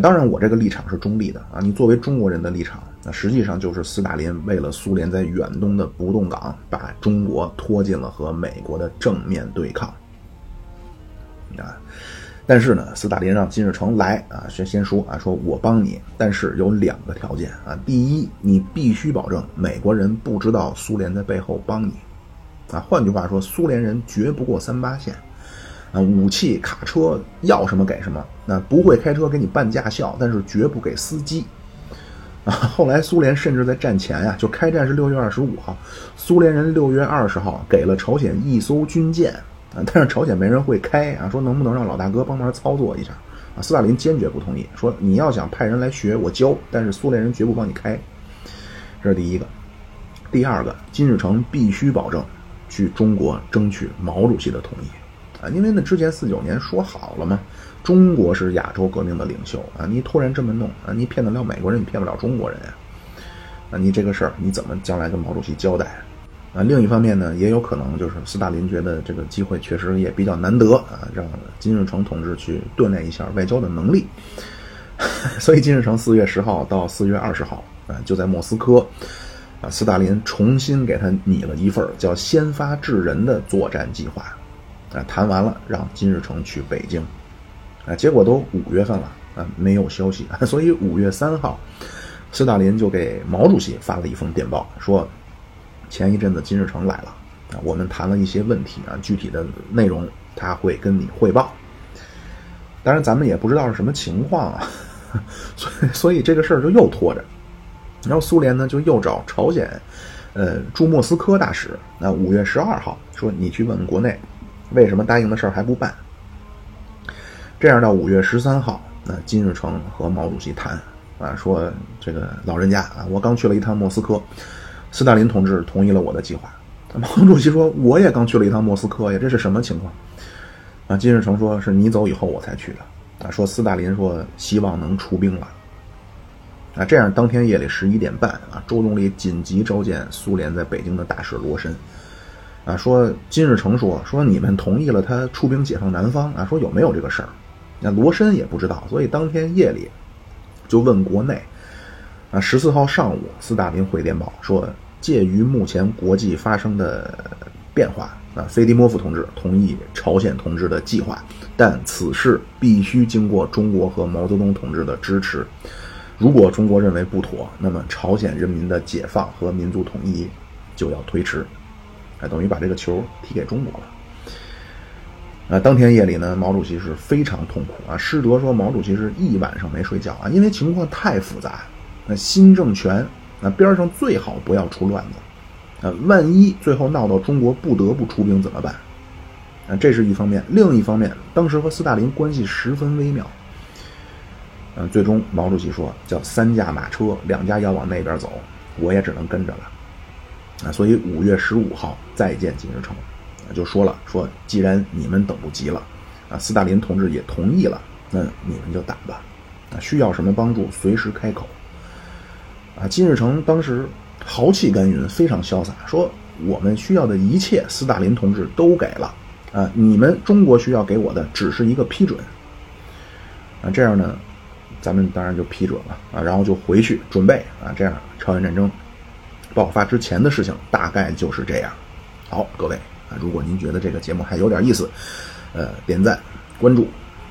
当然我这个立场是中立的啊，你作为中国人的立场，那实际上就是斯大林为了苏联在远东的不动港，把中国拖进了和美国的正面对抗。啊，但是呢，斯大林让金日成来啊，先先说啊，说我帮你，但是有两个条件啊。第一，你必须保证美国人不知道苏联在背后帮你，啊，换句话说，苏联人绝不过三八线，啊，武器卡车要什么给什么，那不会开车给你办驾校，但是绝不给司机，啊，<laughs> 后来苏联甚至在战前呀，就开战是六月二十五号，苏联人六月二十号给了朝鲜一艘军舰啊。但是朝鲜没人会开啊，说能不能让老大哥帮忙操作一下啊？斯大林坚决不同意，说你要想派人来学，我教，但是苏联人绝不帮你开。这是第一个。第二个，金日成必须保证去中国争取毛主席的同意啊，因为那之前四九年说好了嘛，中国是亚洲革命的领袖啊，你突然这么弄啊，你骗得了美国人，你骗不了中国人呀？啊，你这个事儿你怎么将来跟毛主席交代？啊，另一方面呢，也有可能就是斯大林觉得这个机会确实也比较难得啊，让金日成同志去锻炼一下外交的能力。<laughs> 所以金日成四月十号到四月二十号啊，就在莫斯科啊，斯大林重新给他拟了一份叫“先发制人”的作战计划啊，谈完了让金日成去北京啊，结果都五月份了啊，没有消息，<laughs> 所以五月三号，斯大林就给毛主席发了一封电报说。前一阵子金日成来了啊，我们谈了一些问题啊，具体的内容他会跟你汇报。当然，咱们也不知道是什么情况啊，<laughs> 所以所以这个事儿就又拖着。然后苏联呢就又找朝鲜，呃驻莫斯科大使，那五月十二号说你去问问国内，为什么答应的事儿还不办？这样到五月十三号，那金日成和毛主席谈啊，说这个老人家啊，我刚去了一趟莫斯科。斯大林同志同意了我的计划，毛主席说：“我也刚去了一趟莫斯科呀，这是什么情况？”啊，金日成说：“是你走以后我才去的。”啊，说斯大林说希望能出兵了。啊，这样当天夜里十一点半啊，周总理紧急召见苏联在北京的大使罗申。啊，说金日成说说你们同意了他出兵解放南方啊，说有没有这个事儿？那罗申也不知道，所以当天夜里就问国内。啊，十四号上午，斯大林回电报说。鉴于目前国际发生的变化，啊，菲迪莫夫同志同意朝鲜同志的计划，但此事必须经过中国和毛泽东同志的支持。如果中国认为不妥，那么朝鲜人民的解放和民族统一就要推迟。哎，等于把这个球踢给中国了。啊，当天夜里呢，毛主席是非常痛苦啊。施德说，毛主席是一晚上没睡觉啊，因为情况太复杂。那新政权，那边上最好不要出乱子，啊，万一最后闹到中国不得不出兵怎么办？啊，这是一方面。另一方面，当时和斯大林关系十分微妙。嗯，最终毛主席说，叫三驾马车，两家要往那边走，我也只能跟着了。啊，所以五月十五号再见金日成，就说了，说既然你们等不及了，啊，斯大林同志也同意了，那你们就打吧，啊，需要什么帮助随时开口。啊，金日成当时豪气干云，非常潇洒，说我们需要的一切，斯大林同志都给了，啊，你们中国需要给我的只是一个批准。啊，这样呢，咱们当然就批准了，啊，然后就回去准备，啊，这样朝鲜战争爆发之前的事情大概就是这样。好，各位啊，如果您觉得这个节目还有点意思，呃，点赞、关注、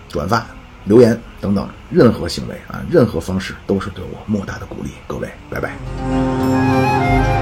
转发。留言等等，任何行为啊，任何方式都是对我莫大的鼓励。各位，拜拜。